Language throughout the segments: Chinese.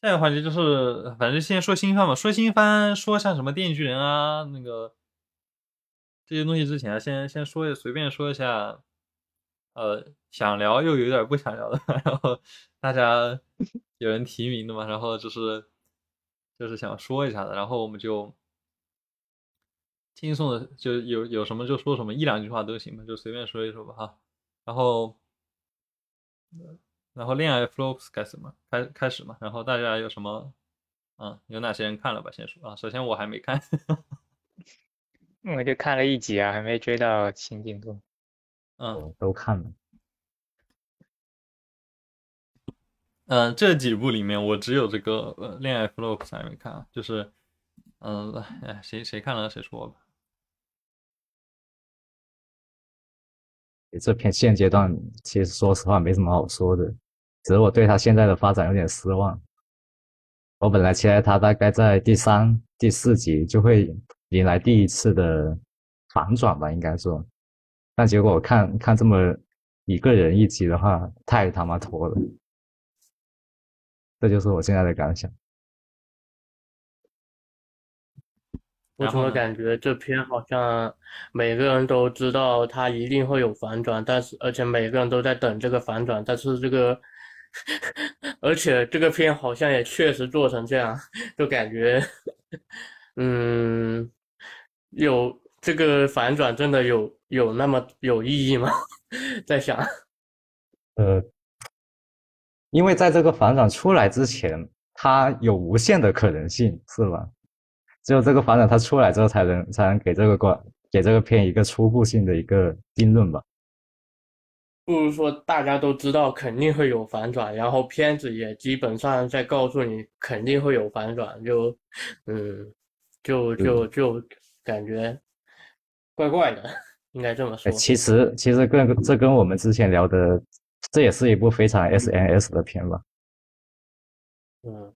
下一个环节就是，反正先说新番嘛，说新番，说像什么电锯人啊，那个这些东西之前，先先说随便说一下，呃，想聊又有点不想聊的，然后大家 有人提名的嘛，然后就是就是想说一下的，然后我们就轻松的就有有什么就说什么，一两句话都行吧，就随便说一说吧哈，然后。然后恋爱 flops 开始嘛，开开始嘛。然后大家有什么，嗯，有哪些人看了吧？先说啊。首先我还没看，我就看了一集啊，还没追到新进度。嗯，都看了。嗯，这几部里面我只有这个呃恋爱 flops 还没看啊。就是，嗯，哎，谁谁看了谁说吧。这片现阶段其实说实话没什么好说的。只是我对他现在的发展有点失望。我本来期待他大概在第三、第四集就会迎来第一次的反转吧，应该说。但结果我看看这么一个人一集的话，太他妈拖了。这就是我现在的感想。我怎么感觉这篇好像每个人都知道他一定会有反转，但是而且每个人都在等这个反转，但是这个。而且这个片好像也确实做成这样，就感觉，嗯，有这个反转真的有有那么有意义吗？在想，呃，因为在这个反转出来之前，它有无限的可能性，是吧？只有这个反转它出来之后，才能才能给这个关给这个片一个初步性的一个定论吧。不如说大家都知道肯定会有反转，然后片子也基本上在告诉你肯定会有反转，就，嗯，就就就感觉怪怪的，应该这么说。其实其实跟这跟我们之前聊的，这也是一部非常 S N S 的片吧。嗯，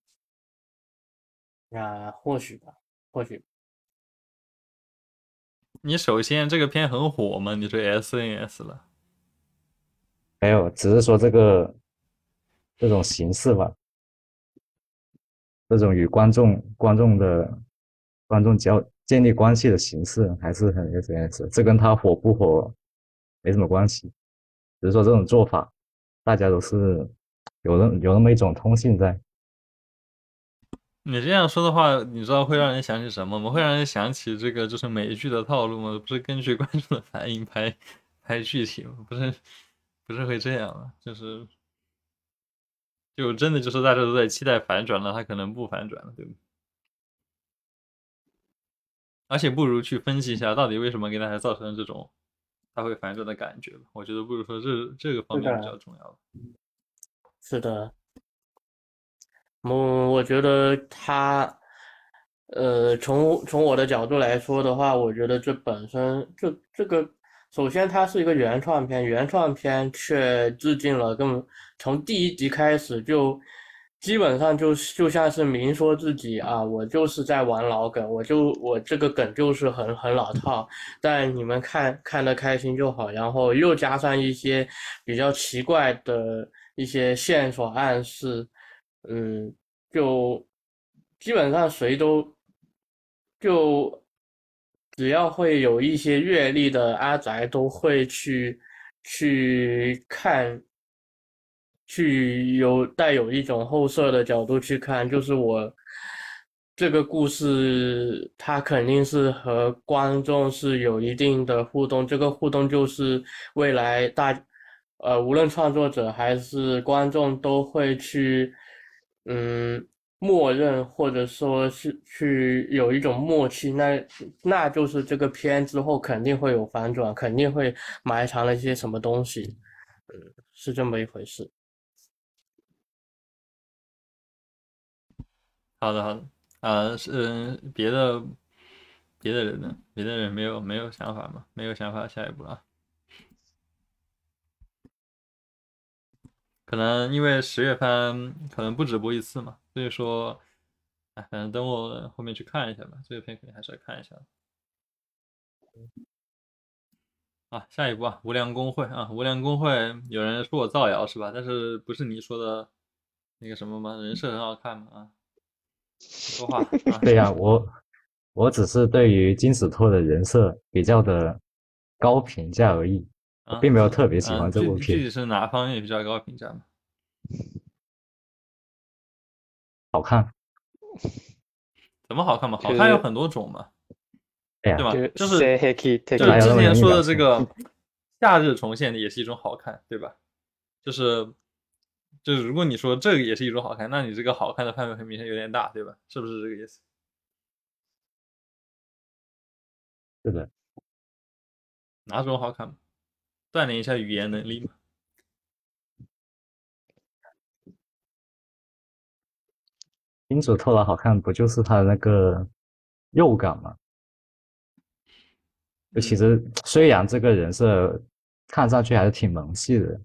那或许吧，或许。你首先这个片很火嘛？你说 S N S 了？没有，只是说这个这种形式吧，这种与观众观众的观众交建立关系的形式还是很 S S，这跟他火不火没什么关系，只是说这种做法，大家都是有那有那么一种通性在。你这样说的话，你知道会让人想起什么吗？会让人想起这个就是美剧的套路吗？不是根据观众的反应拍拍剧情吗？不是。不是会这样啊，就是，就真的就是大家都在期待反转了，他可能不反转了，对吧？而且不如去分析一下，到底为什么给大家造成这种他会反转的感觉吧。我觉得不如说这这个方面比较重要。是的，我我觉得他，呃，从从我的角度来说的话，我觉得这本身这这个。首先，它是一个原创片，原创片却致敬了，更从第一集开始就基本上就就像是明说自己啊，我就是在玩老梗，我就我这个梗就是很很老套，但你们看看得开心就好。然后又加上一些比较奇怪的一些线索暗示，嗯，就基本上谁都就。只要会有一些阅历的阿宅都会去去看，去有带有一种后设的角度去看，就是我这个故事，它肯定是和观众是有一定的互动，这个互动就是未来大，呃，无论创作者还是观众都会去，嗯。默认或者说是去有一种默契，那那就是这个片之后肯定会有反转，肯定会埋藏了一些什么东西，嗯，是这么一回事。好的，好的，啊，是别的别的人呢？别的人没有没有想法吗？没有想法，下一步啊？可能因为十月番可能不止播一次嘛。所以说，哎，反正等我后面去看一下吧。这个片肯定还是要看一下。啊，下一步啊，无良公会啊，无良公会，有人说我造谣是吧？但是不是你说的那个什么吗？人设很好看嘛啊，说话 啊，对呀、我我只是对于金子拓的人设比较的高评价而已，啊并没有特别喜啊欢这部片。具具体是哪方面比较高评价吗？好看，怎么好看嘛？好看有很多种嘛，哎呀对，吧？就就是就是之前说的这个夏日重现也是一种好看，对吧？就是就是如果你说这个也是一种好看，那你这个好看的范围很明显有点大，对吧？是不是这个意思？是的，哪种好看嘛？锻炼一下语言能力嘛。金子拓的好看不就是他的那个肉感吗？就其实虽然这个人设看上去还是挺萌系的，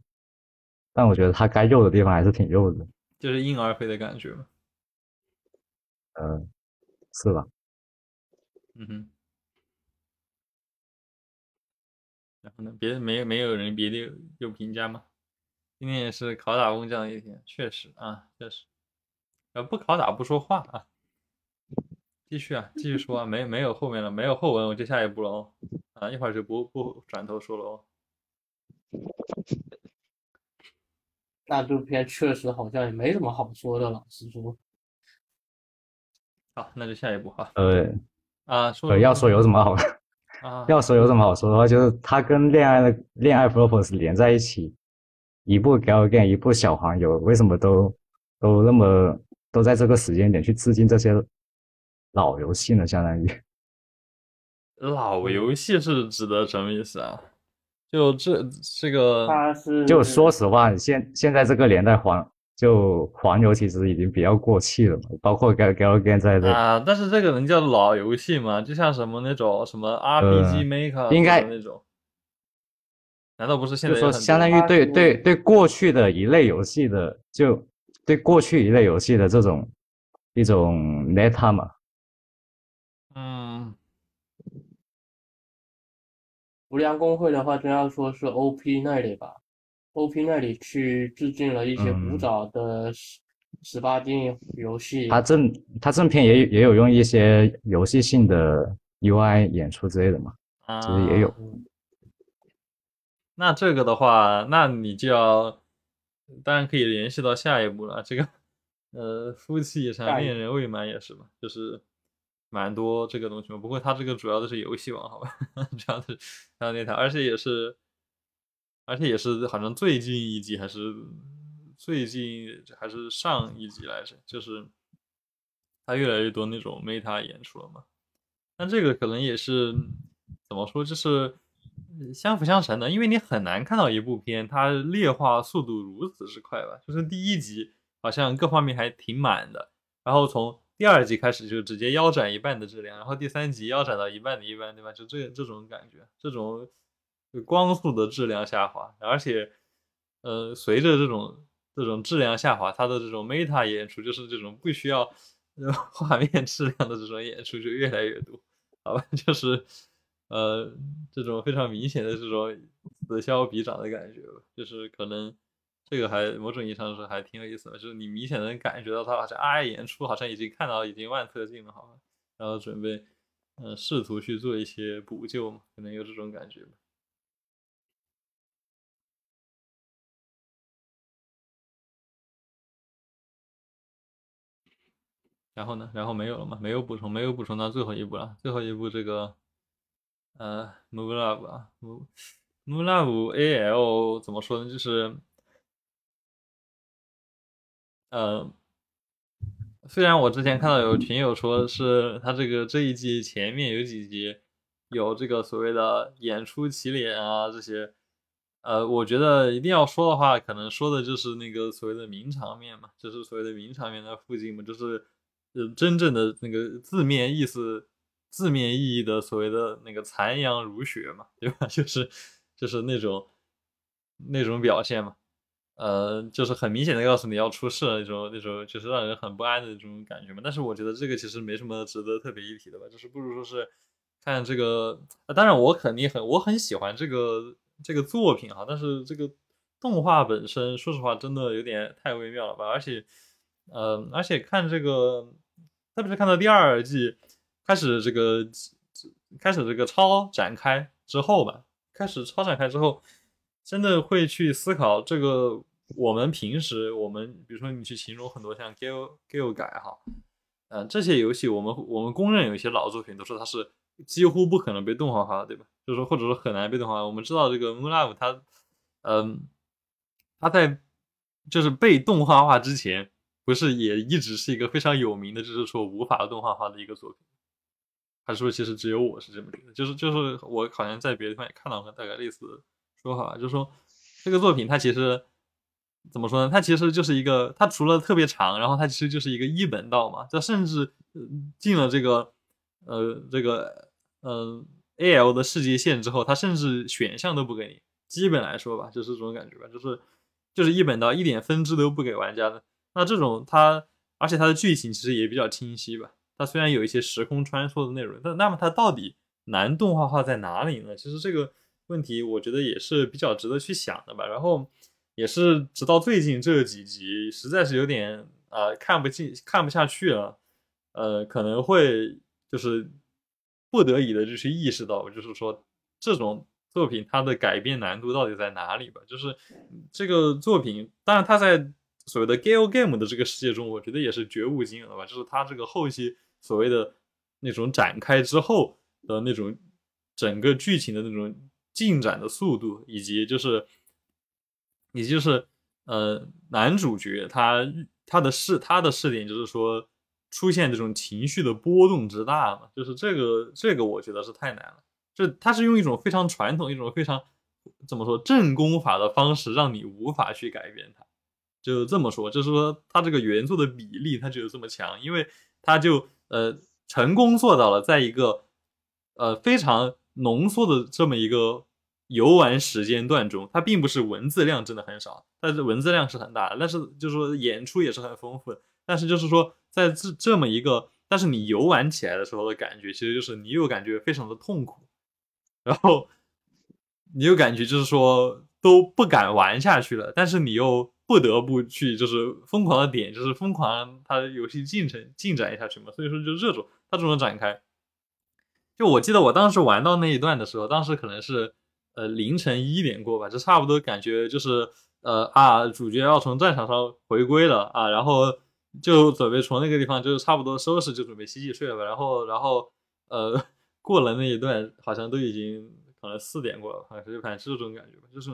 但我觉得他该肉的地方还是挺肉的，就是婴儿肥的感觉嘛。呃，是吧？嗯哼。然后呢？别的没没有人别的有有评价吗？今天也是拷打工匠的一天，确实啊，确实。呃，不拷打不说话啊。继续啊，继续说啊，没没有后面了，没有后文，我就下一步了哦。啊，一会儿就不不转头说了哦。那这片确实好像也没什么好说的，老实说。好，那就下一步哈。呃啊，说呃，要说有什么好，啊，要说有什么好说的话，就是他跟恋爱的恋爱 Propose 连在一起，一部 Gal Game，一部小黄油，为什么都都那么都在这个时间点去致敬这些老游戏呢？相当于。老游戏是指的什么意思啊？就这这个他是就说实话，现现在这个年代黄就黄油其实已经比较过气了嘛，包括 Game 在内。啊，但是这个能叫老游戏吗？就像什么那种什么 RPG Maker 呃应该那种，难道不是现就说在有很多相当于对它对对过去的一类游戏的，就对过去一类游戏的这种一种 meta 嘛，嗯无良公会的话，真要说是 OP 那里吧，OP 那里去致敬了一些古嗯早的十十八禁游戏。它正它正片也也有用一些游戏性的 UI 演出之类的嘛，啊，其实也有。那这个的话，那你就要，当然可以联系到下一步了。这个，呃，夫妻一上恋人未满也是嘛，就是蛮多这个东西嘛。不过它这个主要的是游戏王，好吧，主要的是还有那台，而且也是，而且也是好像最近一集还是最近还是上一集来着，就是他越来越多那种 meta 演出了嘛。但这个可能也是怎么说，就是相辅相成的，因为你很难看到一部片它劣化速度如此之快吧。就是第一集好像各方面还挺满的，然后从第二集开始就直接腰斩一半的质量，然后第三集腰斩到一半的一半，对吧？就这这种感觉，这种光速的质量下滑，而且呃，随着这种这种质量下滑，它的这种 meta 演出就是这种不需要呃画面质量的这种演出就越来越多。好吧，就是呃这种非常明显的这种此消彼长的感觉吧，就是可能这个还某种意义上说还挺有意思的，就是你明显能感觉到他好像啊演出好像已经看到已经万策尽了，好吧，然后准备呃试图去做一些补救嘛，可能有这种感觉吧。然后呢？然后没有了吗？没有补充，没有补充到最后一步了。最后一步这个，呃，Move Love 啊，Move Move Love AL 怎么说呢？就是，呃，虽然我之前看到有群友说是他这个这一季前面有几集有这个所谓的演出起脸啊这些，呃，我觉得一定要说的话，可能说的就是那个所谓的名场面嘛，就是所谓的名场面的附近嘛，就是真正的那个字面意思、字面意义的所谓的那个残阳如血嘛，对吧？就是就是那种那种表现嘛，呃，就是很明显的告诉你要出事了那种那种，就是让人很不安的那种感觉嘛。但是我觉得这个其实没什么值得特别一提的吧，就是不如说是看这个，当然我肯定很我很喜欢这个这个作品哈，但是这个动画本身说实话真的有点太微妙了吧，而且呃，而且看这个，特别是看到第二季开始这个开始这个超展开之后吧，开始超展开之后，真的会去思考这个我们平时我们比如说你去形容很多像 Gal Gal 改哈，嗯、这些游戏我们我们公认有一些老作品都说它是几乎不可能被动画化的，对吧？就是说或者说很难被动画化。我们知道这个 Moon Love 它，嗯、它在就是被动画化之前，不是也一直是一个非常有名的，就是说无法动画化的一个作品。还是说其实只有我是这么理解？就是就是我好像在别的地方也看到过大概类似的说法，就是说这个作品它其实怎么说呢？它其实就是一个，它除了特别长，然后它其实就是一个一本道嘛。它甚至进了这个呃这个呃 A L 的世界线之后，它甚至选项都不给你。基本来说吧，就是这种感觉吧，就是就是一本道，一点分支都不给玩家的。那这种它，而且它的剧情其实也比较清晰吧。它虽然有一些时空穿梭的内容，但那么它到底难动画化在哪里呢？其实这个问题我觉得也是比较值得去想的吧。然后也是直到最近这几集，实在是有点呃看不进、看不下去了，呃可能会就是不得已的就去意识到，就是说这种作品它的改编难度到底在哪里吧？就是这个作品，当然它在所谓的 Gal Game 的这个世界中，我觉得也是绝无仅有的吧。就是他这个后期所谓的那种展开之后的那种整个剧情的那种进展的速度，以及就是，以及就是呃男主角他他的视他的视点就是说出现这种情绪的波动之大嘛，就是这个这个我觉得是太难了。就他是用一种非常传统、一种非常怎么说正攻法的方式，让你无法去改变它。就这么说，就是说它这个原作的比例它就有这么强，因为它就呃成功做到了在一个呃非常浓缩的这么一个游玩时间段中，它并不是文字量真的很少，但是文字量是很大的，但是就是说演出也是很丰富的，但是就是说在这这么一个，但是你游玩起来的时候的感觉，其实就是你又感觉非常的痛苦，然后你又感觉就是说都不敢玩下去了，但是你又不得不去就是疯狂的点，就是疯狂让它游戏进程进展下去嘛。所以说就这种它这种展开，就我记得我当时玩到那一段的时候，当时可能是呃凌晨一点过吧，就差不多感觉就是呃啊主角要从战场上回归了啊，然后就准备从那个地方就是差不多收拾就准备洗洗睡了吧，然后然后呃过了那一段好像都已经可能四点过了，反正反正是这种感觉吧，就是。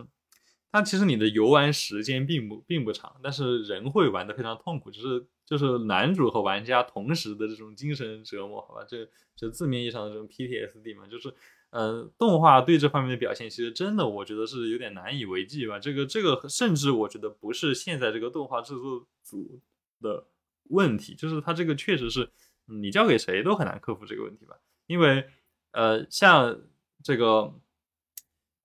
那其实你的游玩时间并不并不长，但是人会玩的非常痛苦，就是就是男主和玩家同时的这种精神折磨，好吧，这这字面意义上的这种 PTSD 嘛，就是呃动画对这方面的表现，其实真的我觉得是有点难以为继吧。这个这个甚至我觉得不是现在这个动画制作组的问题，就是它这个确实是你交给谁都很难克服这个问题吧，因为呃像这个。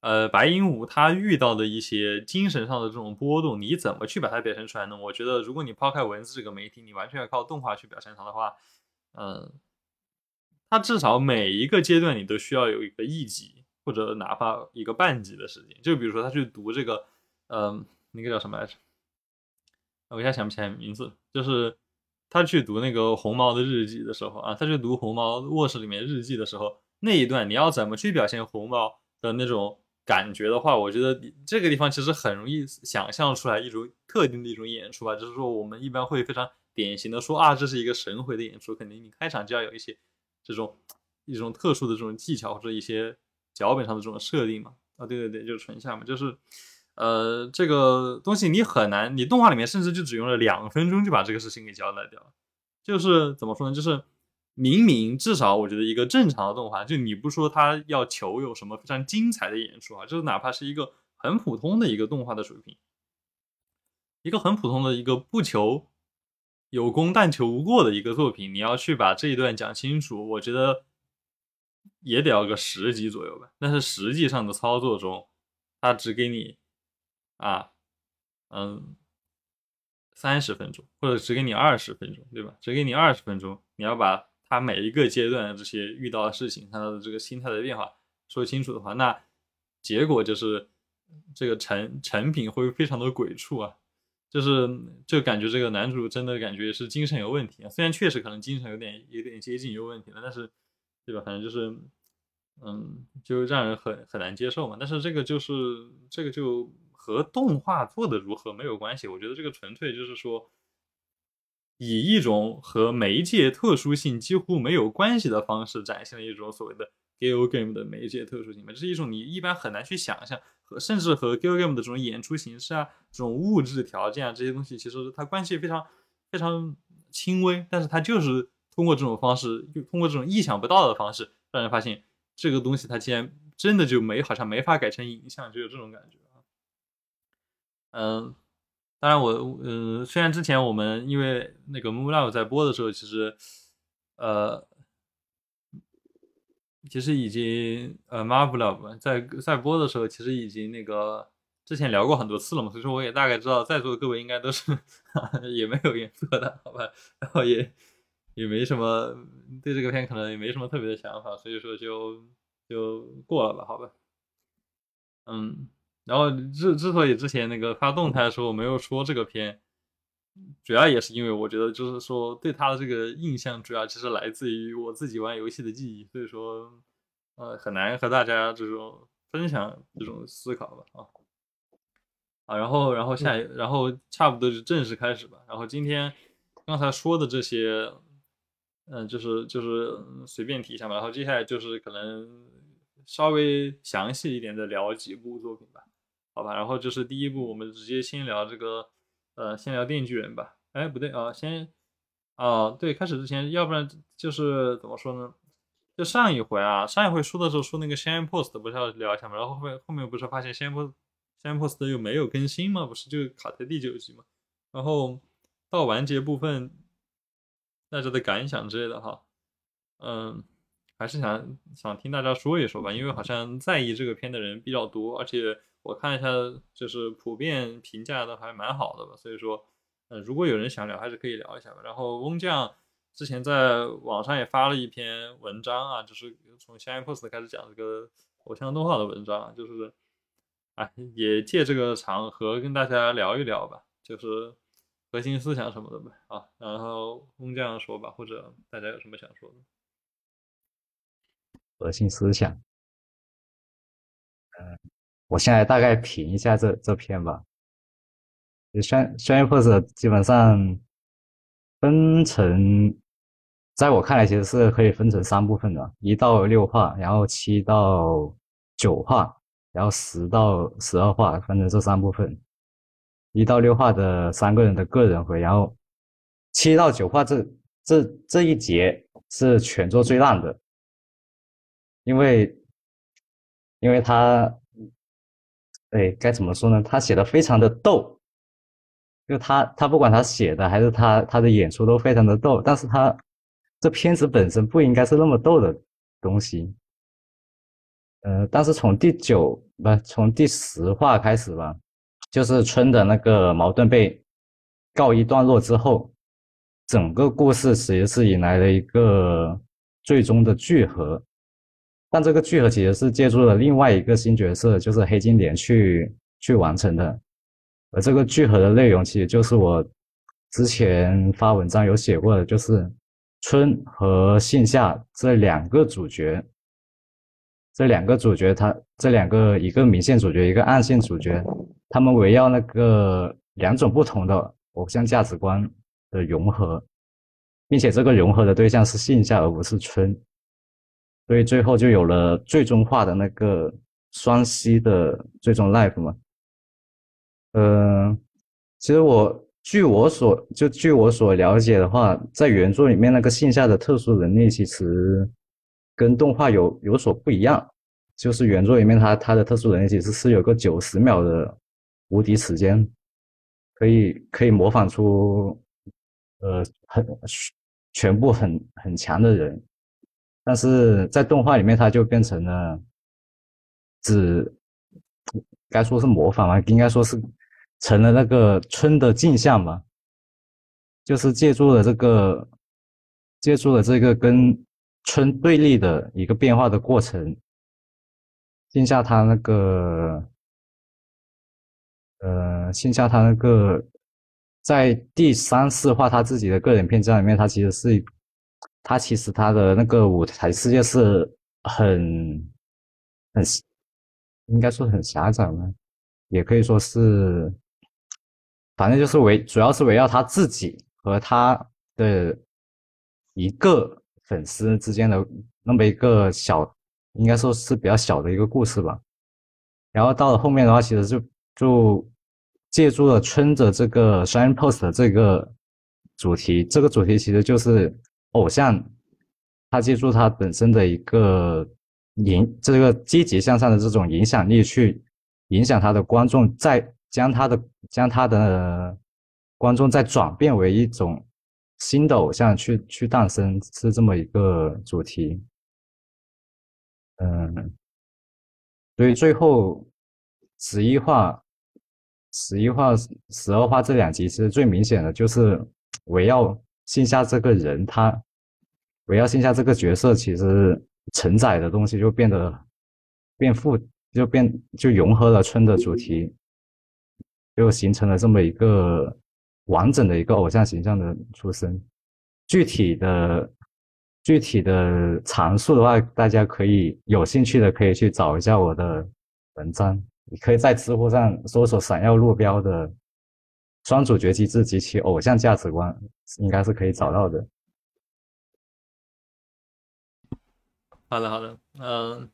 呃，白鹦鹉它遇到的一些精神上的这种波动，你怎么去把它表现出来呢？我觉得，如果你抛开文字这个媒体，你完全要靠动画去表现它的话，嗯，它至少每一个阶段你都需要有一个一集或者哪怕一个半集的时间。就比如说他去读这个，嗯，那个叫什么来着？我一下想不起来名字。就是他去读那个红毛的日记的时候啊，他去读红毛卧室里面日记的时候，那一段你要怎么去表现红毛的那种？感觉的话，我觉得这个地方其实很容易想象出来一种特定的一种演出吧，就是说我们一般会非常典型的说啊，这是一个神回的演出，肯定你开场就要有一些这种一种特殊的这种技巧或者一些脚本上的这种设定嘛。啊，对对对，就是纯下嘛，就是呃这个东西你很难，你动画里面甚至就只用了两分钟就把这个事情给交代掉了，就是怎么说呢，就是。明明至少我觉得一个正常的动画，就你不说它要求有什么非常精彩的演出啊，就是哪怕是一个很普通的一个动画的水平，一个很普通的一个不求有功但求无过的一个作品，你要去把这一段讲清楚，我觉得也得要个十集左右吧。但是实际上的操作中，他只给你啊，嗯。三十分钟，或者只给你二十分钟，对吧？只给你二十分钟，你要把他每一个阶段的这些遇到的事情，他的这个心态的变化说清楚的话，那结果就是这个成成品会非常的鬼畜啊。就是就感觉这个男主真的感觉是精神有问题啊，虽然确实可能精神有点有点接近有问题了，但是对吧？反正就是嗯，就让人很很难接受嘛。但是这个就是这个就和动画做的如何没有关系，我觉得这个纯粹就是说以一种和媒介特殊性几乎没有关系的方式展现了一种所谓的 Gal Game 的媒介特殊性嘛，这是一种你一般很难去想象。和甚至和 Gal Game 的这种演出形式啊，这种物质条件啊，这些东西其实它关系非常非常轻微，但是它就是通过这种方式，就通过这种意想不到的方式，让人发现这个东西它竟然真的就没好像没法改成影像，就有这种感觉啊。嗯，当然我嗯，虽然之前我们因为那个 Moon Love 在播的时候，其实呃。其实已经呃 marvelvel 在在播的时候，其实已经那个之前聊过很多次了嘛，所以说我也大概知道在座的各位应该都是 也没有颜色的，好吧，然后也也没什么对这个片可能也没什么特别的想法，所以说就就过了吧，好吧，嗯，然后之之所以之前那个发动态的时候没有说这个片。主要也是因为我觉得，就是说对他的这个印象，主要其实来自于我自己玩游戏的记忆，所以说，呃，很难和大家这种分享这种思考吧，啊，啊，然后，然后下一，然后差不多就正式开始吧。然后今天刚才说的这些，嗯，就是就是随便提一下吧。然后接下来就是可能稍微详细一点的聊几部作品吧，好吧。然后就是第一部，我们直接先聊这个。呃，先聊电锯人吧。哎，不对啊，先啊，对，开始之前，要不然就是怎么说呢？就上一回啊，上一回说的时候说那个《s h a n Post》不是要聊一下吗？然后后面后面不是发现《s h a n Post》《s h a n Post》又没有更新吗？不是就卡在第九集吗？然后到完结部分，大家的感想之类的哈，嗯，还是想想听大家说一说吧，因为好像在意这个片的人比较多，而且。我看一下，就是普遍评价都还蛮好的吧，所以说，呃，如果有人想聊，还是可以聊一下吧。然后翁将之前在网上也发了一篇文章啊，就是从《香烟 post》开始讲这个偶像动画的文章，就是，哎，也借这个场合跟大家聊一聊吧，就是核心思想什么的吧。啊，然后翁将说吧，或者大家有什么想说的？核心思想，嗯。我现在大概评一下这这篇吧。就宣宣言 pose 基本上分成，在我看来其实是可以分成三部分的：一到六话，然后七到九话，然后十到十二话，分成这三部分。一到六话的三个人的个人回，然后七到九话这这这一节是全作最烂的，因为因为他。哎，该怎么说呢？他写的非常的逗，就他他不管他写的还是他他的演出都非常的逗，但是他这片子本身不应该是那么逗的东西。呃，但是从第九不从第十话开始吧，就是春的那个矛盾被告一段落之后，整个故事其实是引来了一个最终的聚合。但这个聚合其实是借助了另外一个新角色，就是黑金莲去去完成的。而这个聚合的内容，其实就是我之前发文章有写过的，就是春和信夏这两个主角，这两个主角他这两个一个明线主角，一个暗线主角，他们围绕那个两种不同的偶像价值观的融合，并且这个融合的对象是信夏而不是春。所以最后就有了最终化的那个双溪的最终 life 嘛。嗯，其实我据我所就据我所了解的话，在原著里面那个线下的特殊能力其实跟动画有有所不一样。就是原著里面他他的特殊能力其实是有个九十秒的无敌时间，可以可以模仿出呃很全部很很强的人。但是在动画里面，它就变成了，只该说是模仿吗？应该说是成了那个春的镜像吧，就是借助了这个，借助了这个跟春对立的一个变化的过程，镜下他那个，呃，镜下他那个在第三四话他自己的个人篇章里面，他其实是他其实他的那个舞台世界是很很应该说很狭窄吗？也可以说是，反正就是围主要是围绕他自己和他的一个粉丝之间的那么一个小，应该说是比较小的一个故事吧。然后到了后面的话，其实就就借助了春着这个 Shine Post 的这个主题，这个主题其实就是偶像，他借助他本身的一个影，这个积极向上的这种影响力去影响他的观众，再将他的将他的观众再转变为一种新的偶像去去诞生，是这么一个主题。嗯。所以最后十一话、十一话、十二话这两集，其实最明显的就是围绕线下这个人，他围绕线下这个角色，其实承载的东西就变得变复，就变就融合了春的主题，就形成了这么一个完整的一个偶像形象的出生。具体的。具体的阐述的话，大家可以有兴趣的可以去找一下我的文章。你可以在知乎上搜索“闪耀路标”的双主角机制及其偶像价值观，应该是可以找到的。好的，好的，嗯，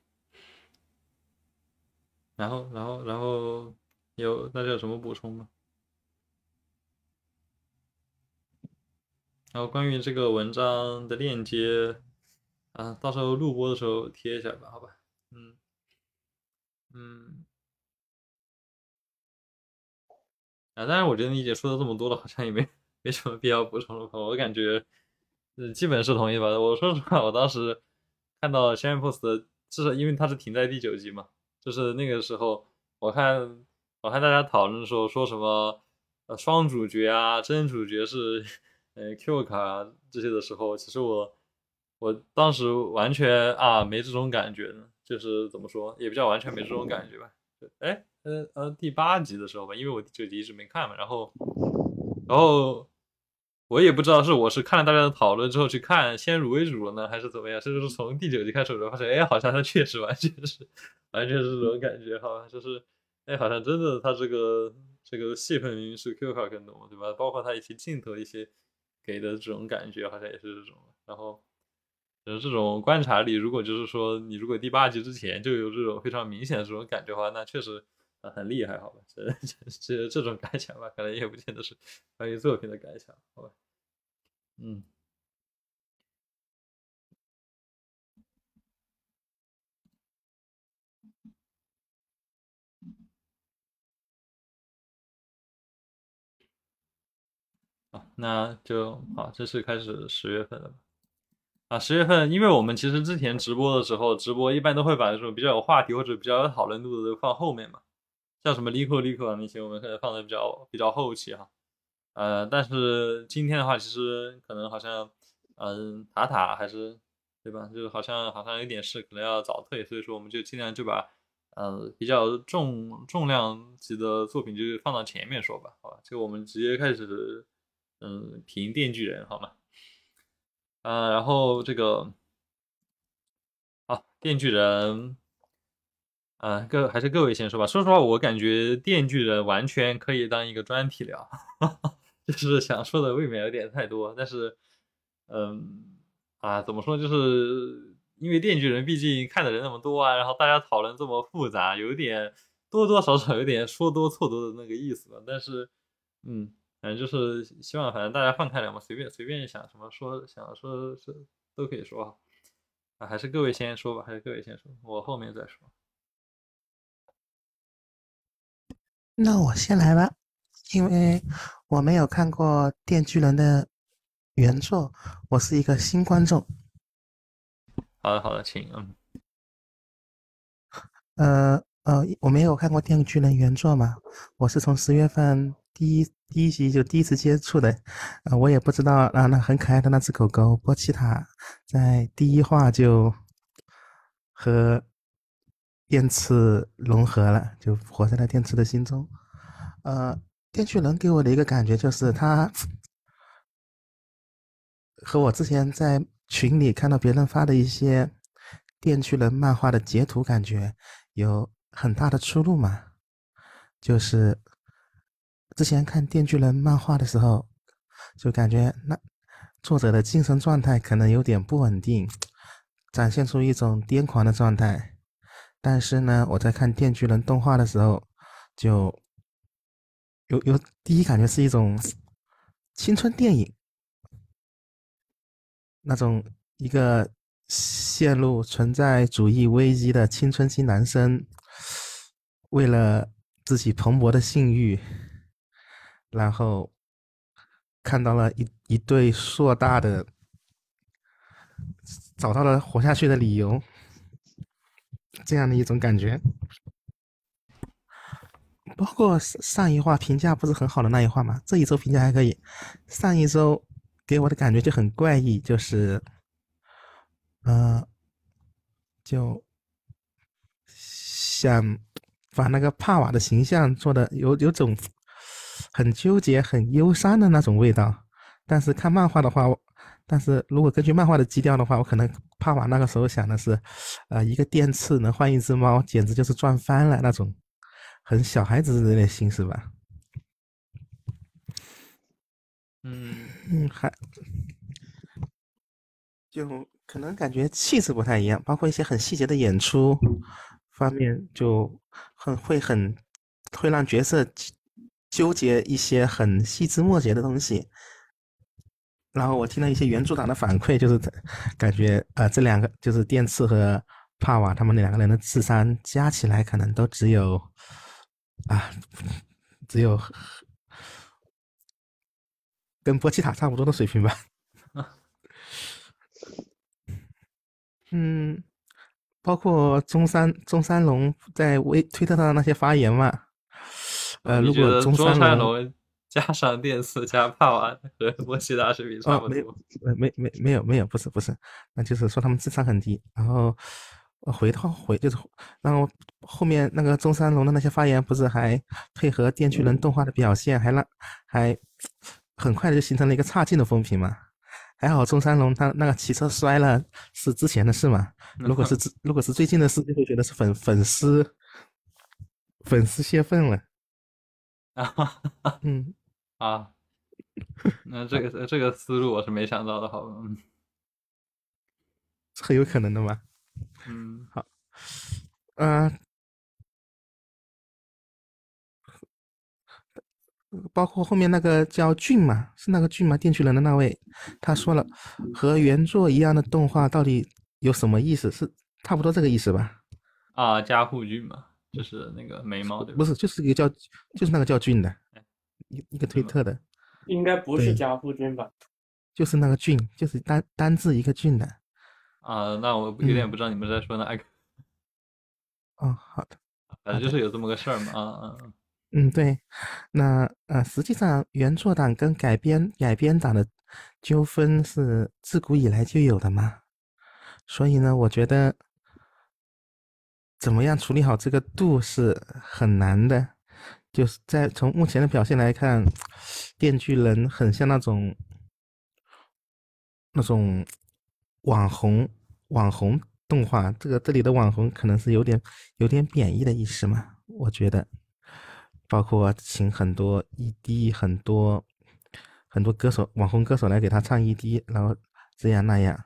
然后，然后，然后有大家有什么补充吗？然后关于这个文章的链接，啊，到时候录播的时候贴一下吧，好吧，嗯，嗯，啊，当然我觉得你姐说的这么多了，好像也没没什么必要补充了，我感觉，嗯，基本是同意吧。我说实话，我当时看到《Shine Post》的，至少因为它是停在第九集嘛，就是那个时候，我看我看大家讨论的时候说什么，呃，双主角啊，真主角是。呃，Q 卡啊这些的时候，其实我我当时完全啊没这种感觉呢，就是怎么说，也比较完全没这种感觉吧。哎，呃呃，第八集的时候吧，因为我第九集一直没看嘛，然后然后我也不知道是我是看了大家的讨论之后去看，先入为主了呢，还是怎么样？甚至是从第九集开始我就发现，哎，好像他确实完全是完全是这种感觉，好吧，就是哎，好像真的他这个这个戏份是 Q 卡更多，对吧？包括他一些镜头一些。给的这种感觉好像也是这种，然后就是这种观察力，如果就是说你如果第八集之前就有这种非常明显的这种感觉的话，那确实很厉害，好吧？这 这这种感想吧，可能也不见得是关于作品的感想，好吧？嗯，那就好，这是开始十月份了啊，十月份，因为我们其实之前直播的时候，直播一般都会把这种比较有话题或者比较有讨论度的都放后面嘛，像什么 Lico Lico 啊那些，我们可能放的比较比较后期哈。呃，但是今天的话，其实可能好像，嗯，塔塔还是对吧？就是好像好像有点事，可能要早退，所以说我们就尽量就把，呃，比较重重量级的作品就放到前面说吧，好吧？就我们直接开始。嗯，评电锯人好吗？啊，然后这个，好，电锯人，啊，各还是各位先说吧。说实话，我感觉电锯人完全可以当一个专题聊，就是想说的未免有点太多。但是，嗯，啊，怎么说？就是因为电锯人毕竟看的人那么多啊，然后大家讨论这么复杂，有点多多少少有点说多错多的那个意思吧。但是，嗯。反正就是希望，反正大家放开聊嘛，随便随便想什么说，想说是都可以说啊。还是各位先说吧，还是各位先说，我后面再说。那我先来吧，因为我没有看过《电锯人》的原作，我是一个新观众。好的，好的，请嗯。呃呃，我没有看过《电锯人》原作嘛，我是从十月份。第一第一集就第一次接触的，啊，我也不知道啊，那很可爱的那只狗狗波奇塔，在第一话就和电次融合了，就活在了电次的心中。呃，电锯人给我的一个感觉就是他和我之前在群里看到别人发的一些电锯人漫画的截图，感觉有很大的出入嘛。就是之前看电锯人漫画的时候，就感觉那作者的精神状态可能有点不稳定，展现出一种癫狂的状态。但是呢，我在看电锯人动画的时候，就有有第一感觉是一种青春电影，那种一个陷入存在主义危机的青春期男生，为了自己蓬勃的性欲，然后看到了一一对硕大的，找到了活下去的理由，这样的一种感觉。包括上一话评价不是很好的那一话嘛，这一周评价还可以。上一周给我的感觉就很怪异，就是，呃，就想把那个帕瓦的形象做的有有种很纠结、很忧伤的那种味道。但是看漫画的话，但是如果根据漫画的基调的话，我可能帕瓦那个时候想的是，呃，一个电刺能换一只猫，简直就是赚翻了那种。很小孩子的那心思吧，嗯，嗯，还就可能感觉气质不太一样，包括一些很细节的演出方面，就很会很会让角色纠结一些很细枝末节的东西。然后我听了一些原著党的反馈，就是感觉呃这两个就是电次和帕瓦他们两个人的智商加起来可能都只有。啊，只有跟波奇塔差不多的水平吧。嗯，包括中山中山龙在微推特上的那些发言嘛。呃，如果中山龙加上电刺加帕瓦和波奇塔水平差不多，没有，没没没有没有，不是不是，那就是说他们智商很低，然后。回的话回就是，然后后面那个中山龙的那些发言，不是还配合电锯人动画的表现，还让还很快的就形成了一个差劲的风评嘛。还好中山龙他那个骑车摔了是之前的事嘛，如果是如果是最近的事，就会觉得是粉粉丝粉丝泄愤了。啊，嗯，啊，那这个这个思路我是没想到的，好吧？嗯，很有可能的嘛。嗯，好，嗯，包括后面那个叫俊嘛，是那个俊嘛？电锯人的那位，他说了，和原作一样的动画到底有什么意思？是差不多这个意思吧？啊，加护俊嘛，就是那个眉毛对吧？不是，就是一个叫，就是那个叫俊的，一一个推特的，应该不是加夫君吧？就是那个俊，就是单单字一个俊的。啊，那我有点不知道你们在说哪个。哦，好的，反正就是有这么个事儿嘛，啊啊。嗯，对，那呃，实际上原作党跟改编改编党的纠纷是自古以来就有的嘛，所以呢，我觉得怎么样处理好这个度是很难的。就是在从目前的表现来看，电锯人很像那种那种网红。网红动画，这个这里的网红可能是有点有点贬义的意思嘛？我觉得，包括请很多 ED，很多很多歌手、网红歌手来给他唱 ED，然后这样那样，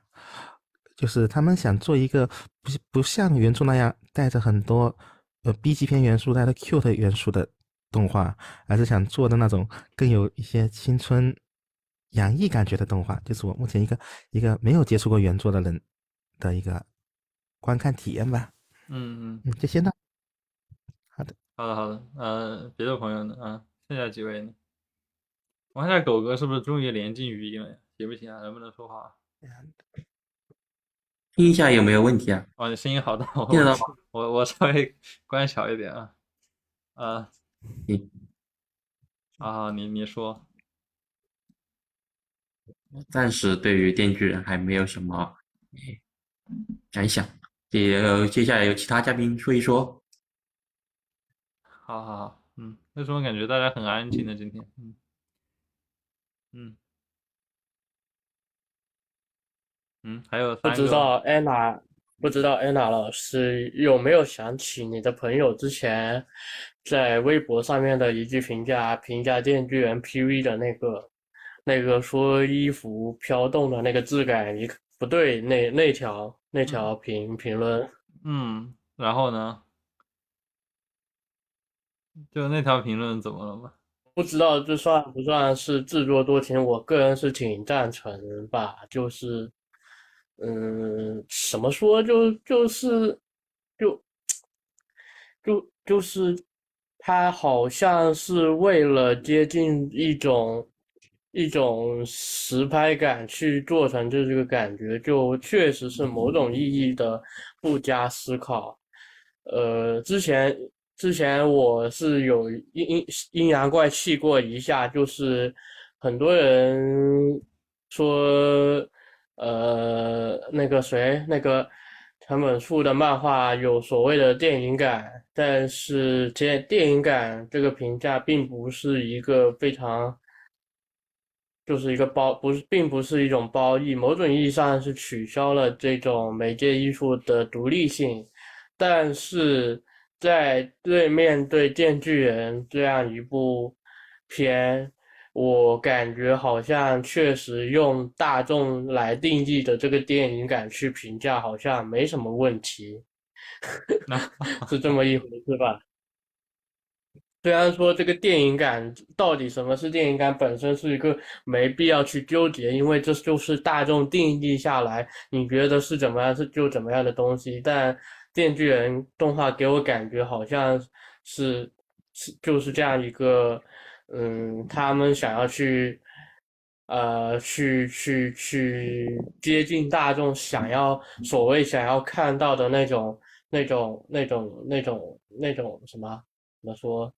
就是他们想做一个不不像原著那样带着很多呃 B 级片元素、带着 cute 元素的动画，而是想做的那种更有一些青春洋溢感觉的动画。就是我目前一个一个没有接触过原作的人。的一个观看体验吧。嗯嗯嗯，就先到。好的，好的好的。呃，别的朋友呢？啊，剩下几位呢？我看下狗哥是不是终于连进语音了？行不行啊？能不能说话？听一下有没有问题啊？哦，你声音好大，我听得到吗？我我稍微 关小一点啊。啊，你啊，你你说。暂时对于电锯人还没有什么感想，接接下来由其他嘉宾说一说。好好好，嗯，为什么感觉大家很安静呢？今天，嗯嗯嗯，还有不三个知道安娜，不知道安娜老师有没有想起你的朋友之前在微博上面的一句评价，评价《电锯人》PV 的那个，那个说衣服飘动的那个质感，你不对，那那条那条评评论，嗯，然后呢？就那条评论怎么了吗？不知道这算不算是自作多情？我个人是挺赞成吧，就是，嗯，怎么说就就是就就就是他好像是为了接近一种一种实拍感去做成这个感觉，就确实是某种意义的不加思考。呃，之前之前我是有阴阴阴阳怪气过一下，就是很多人说，呃，那个谁，那个藤本树的漫画有所谓的电影感，但是这电影感这个评价并不是一个非常。就是一个褒，不是，并不是一种褒义，某种意义上是取消了这种媒介艺术的独立性，但是在对面对《电锯人》这样一部片，我感觉好像确实用大众来定义的这个电影感去评价，好像没什么问题，是这么一回事吧？虽然说这个电影感到底什么是电影感本身是一个没必要去纠结，因为这就是大众定义下来，你觉得是怎么样是就怎么样的东西。但《电锯人》动画给我感觉好像是是就是这样一个，嗯，他们想要去，呃，去去去接近大众想要所谓想要看到的那种那种那种那种那种什么怎么说？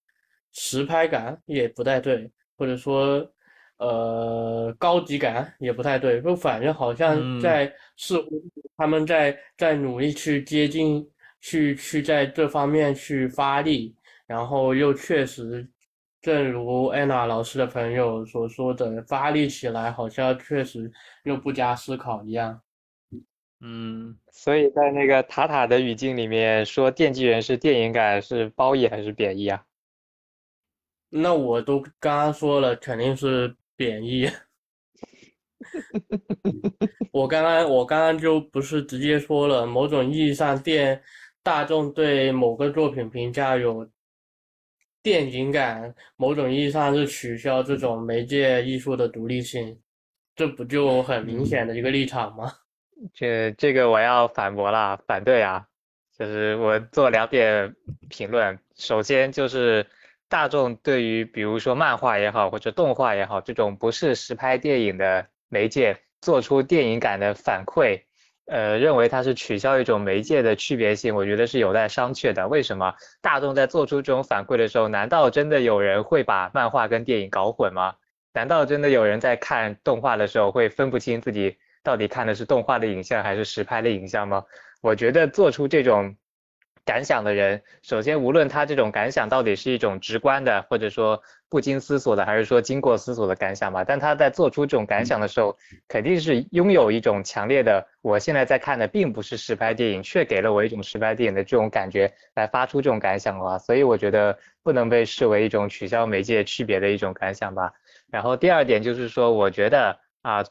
实拍感也不太对，或者说，呃，高级感也不太对，就反正好像嗯在似乎他们在在努力去接近，去去在这方面去发力，然后又确实，正如安娜老师的朋友所说的，发力起来好像确实又不加思考一样。嗯，所以在那个塔塔的语境里面说《电击人》是电影感是褒义还是贬义啊？那我都刚刚说了，肯定是贬义。我刚刚我刚刚就不是直接说了，某种意义上电大众对某个作品评价有电影感，某种意义上是取消这种媒介艺术的独立性，这不就很明显的一个立场吗？这这个我要反驳啦，反对啊！就是我做两点评论，首先就是大众对于比如说漫画也好，或者动画也好，这种不是实拍电影的媒介做出电影感的反馈，呃，认为它是取消一种媒介的区别性，我觉得是有待商榷的。为什么大众在做出这种反馈的时候，难道真的有人会把漫画跟电影搞混吗？难道真的有人在看动画的时候会分不清自己到底看的是动画的影像还是实拍的影像吗？我觉得做出这种感想的人，首先无论他这种感想到底是一种直观的，或者说不经思索的，还是说经过思索的感想吧，但他在做出这种感想的时候，肯定是拥有一种强烈的，我现在在看的并不是实拍电影，却给了我一种实拍电影的这种感觉，来发出这种感想的话，所以我觉得不能被视为一种取消媒介区别的一种感想吧。然后第二点就是说，我觉得啊，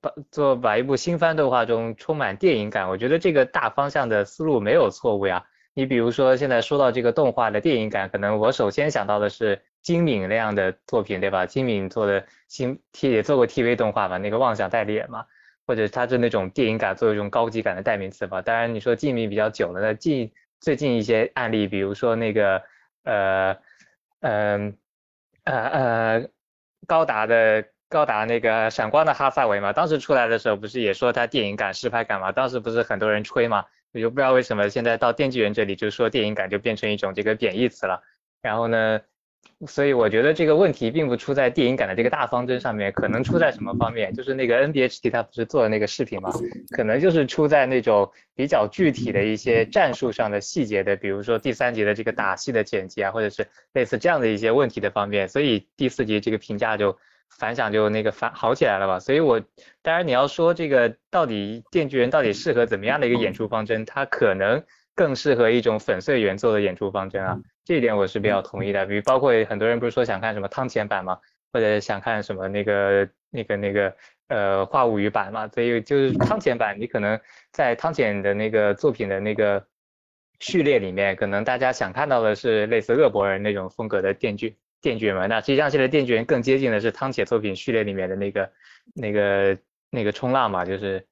把做把一部新番动画中充满电影感，我觉得这个大方向的思路没有错误呀。你比如说现在说到这个动画的电影感，可能我首先想到的是金敏那样的作品，对吧？金敏做的新 T 也做过 TV 动画吧，那个妄想代理人嘛，或者他是那种电影感作为一种高级感的代名词吧。当然你说金敏比较久了，那近最近一些案例，比如说那个呃嗯呃呃。高达的高达那个闪光的哈萨维嘛，当时出来的时候不是也说它电影感、实拍感嘛？当时不是很多人吹嘛？我就不知道为什么现在到电锯人这里就说电影感就变成一种这个贬义词了。然后呢，所以我觉得这个问题并不出在电影感的这个大方针上面，可能出在什么方面？就是那个 NBHT 他不是做的那个视频嘛，可能就是出在那种比较具体的一些战术上的细节的，比如说第三集的这个打戏的剪辑啊，或者是类似这样的一些问题的方面，所以第四集这个评价就反响就那个反好起来了吧？所以我当然你要说这个到底电锯人到底适合怎么样的一个演出方针，它可能更适合一种粉碎原作的演出方针啊。这一点我是比较同意的，比如包括很多人不是说想看什么汤浅版嘛，或者想看什么那个那个那个呃话物语版嘛，所以就是汤浅版，你可能在汤浅的那个作品的那个序列里面，可能大家想看到的是类似恶博人那种风格的电锯电锯人嘛，那实际上现在电锯人更接近的是汤浅作品序列里面的那个那个那个冲浪嘛，就是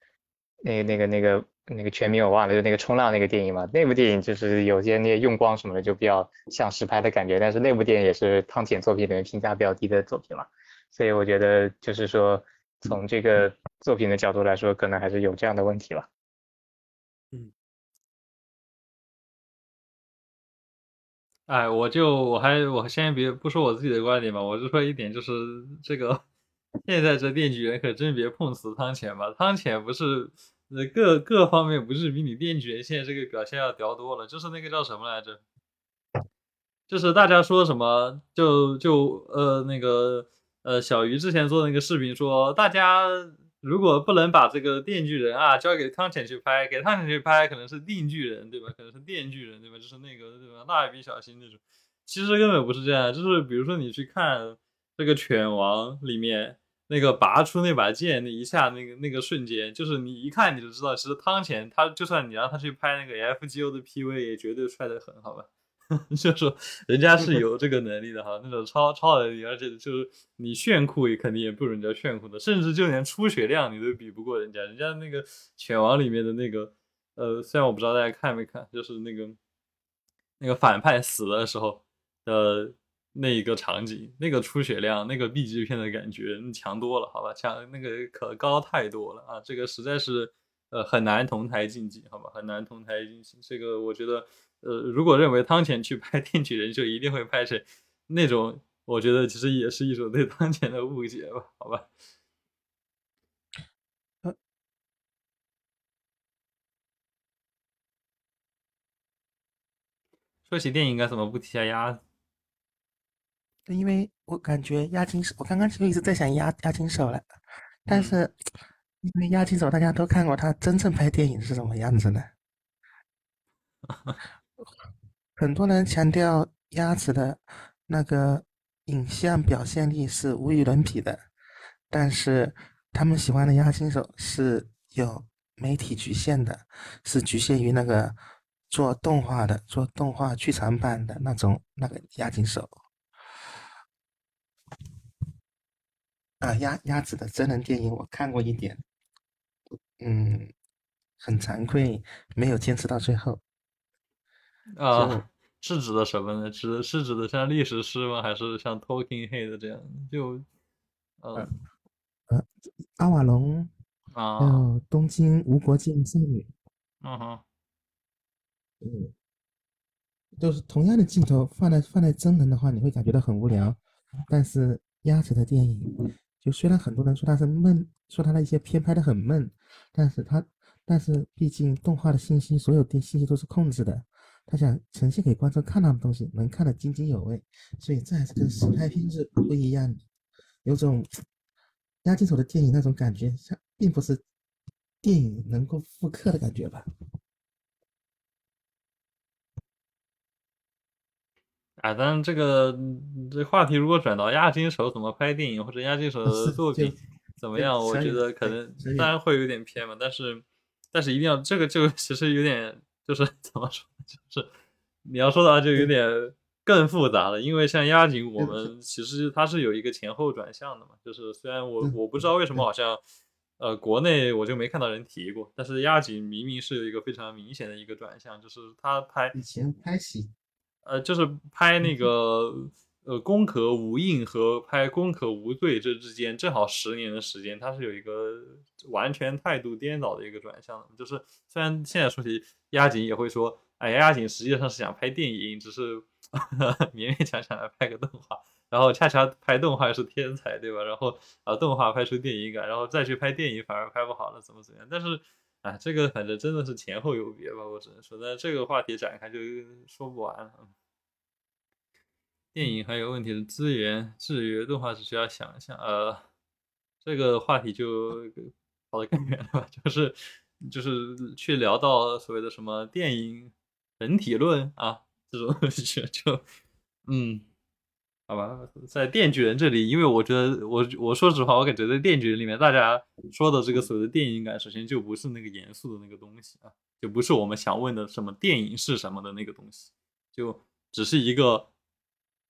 那个那个那个。那个全名我忘了，就那个冲浪那个电影嘛。那部电影就是有些那些用光什么的就比较像实拍的感觉，但是那部电影也是汤浅作品里面评价比较低的作品嘛。所以我觉得就是说从这个作品的角度来说，可能还是有这样的问题吧。哎，我就我还我先别不说我自己的观点吧，我就说一点，就是这个现在这电锯人可真别碰瓷汤浅吧，汤浅不是。呃，各各方面不是比你电锯人现在这个表现要屌多了，就是那个叫什么来着？就是大家说什么，就就呃那个呃小鱼之前做那个视频说，大家如果不能把这个电锯人啊交给汤浅去拍，给汤浅去拍可能是定锯人对吧？可能是电锯人对吧？就是那个对吧？蜡笔小新那种，其实根本不是这样，就是比如说你去看这个犬王里面。那个拔出那把剑那一下，那个那个瞬间，就是你一看你就知道，其实汤浅他就算你让他去拍那个 FGO 的 PV，也绝对帅得很，好吧？就是人家是有这个能力的哈，那种超超能力，而且就是你炫酷也肯定也不如人家炫酷的，甚至就连出血量你都比不过人家。人家那个犬王里面的那个，呃，虽然我不知道大家看没看，就是那个那个反派死的时候，的。那一个场景，那个出血量，那个 B 级片的感觉强多了，好吧，强那个可高太多了啊！这个实在是呃很难同台竞技，好吧，很难同台竞技。这个我觉得，呃，如果认为汤浅去拍 电锯人就一定会拍成那种，我觉得其实也是一种对汤浅的误解吧，好吧。说起电影，该怎么不提下鸭子？因为我感觉押金手，我刚刚其实一直在想押押金手了，但是因为押金手大家都看过他真正拍电影是什么样子的，很多人强调鸭子的那个影像表现力是无与伦比的，但是他们喜欢的押金手是有媒体局限的，是局限于那个做动画的、做动画剧场版的那种那个押金手。啊，鸭鸭子的真人电影我看过一点，嗯，很惭愧，没有坚持到最后。啊，是指的什么呢？指的是指的像历史诗吗？还是像 Talking Head 这样？就，呃，呃，阿瓦隆，啊，还有东京无国境少女，嗯哼，嗯，都是同样的镜头放在放在真人的话，你会感觉到很无聊，但是鸭子的电影。就虽然很多人说它是闷，说他的一些片拍的很闷，但是他，但是毕竟动画的信息，所有的信息都是控制的，他想呈现给观众看到的东西，能看得津津有味，所以这还是跟实拍片是不一样的，有种押金手的电影那种感觉，像并不是电影能够复刻的感觉吧。啊，当然这个这话题如果转到押金手怎么拍电影，或者押金手的作品怎么样，我觉得可能当然会有点偏嘛。但是但是一定要这个就其实有点就是 怎么说，就是你要说的话就有点更复杂了。因为像押井，我们其实它是有一个前后转向的嘛。就是虽然我我不知道为什么好像呃国内我就没看到人提过，但是押井明明是有一个非常明显的一个转向，就是他拍以前拍戏。呃，就是拍那个呃《攻壳无印》和拍《攻壳无罪》这之间正好十年的时间，它是有一个完全态度颠倒的一个转向的。就是虽然现在说起押井也会说，哎，押井实际上是想拍电影，只是 勉勉强强的拍个动画，然后恰恰拍动画是天才，对吧？然后啊，动画拍出电影感，然后再去拍电影反而拍不好了，怎么怎么样？但是啊，这个反正真的是前后有别吧，我只能说，但这个话题展开就说不完了。电影还有问题的资源，制约动画只需要想一想，呃，这个话题就跑得更远了吧？就是就是去聊到所谓的什么电影本体论啊。这种东西就，嗯，好吧，在电锯人这里，因为我觉得我我说实话，我感觉在电锯人里面，大家说的这个所谓的电影感，首先就不是那个严肃的那个东西啊，就不是我们想问的什么电影是什么的那个东西，就只是一个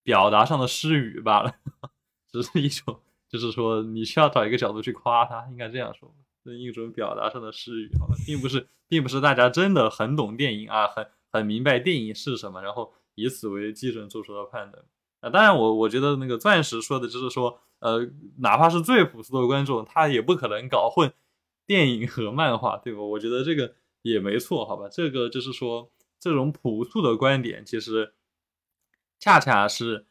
表达上的失语罢了，只是一种，就是说你需要找一个角度去夸他，应该这样说，是一种表达上的失语，好吧，并不是，并不是大家真的很懂电影啊，很。很明白电影是什么，然后以此为基准做出的判断。啊，当然我我觉得那个钻石说的就是说，呃，哪怕是最朴素的观众，他也不可能搞混电影和漫画，对吧？我觉得这个也没错，好吧？这个就是说，这种朴素的观点其实恰恰是，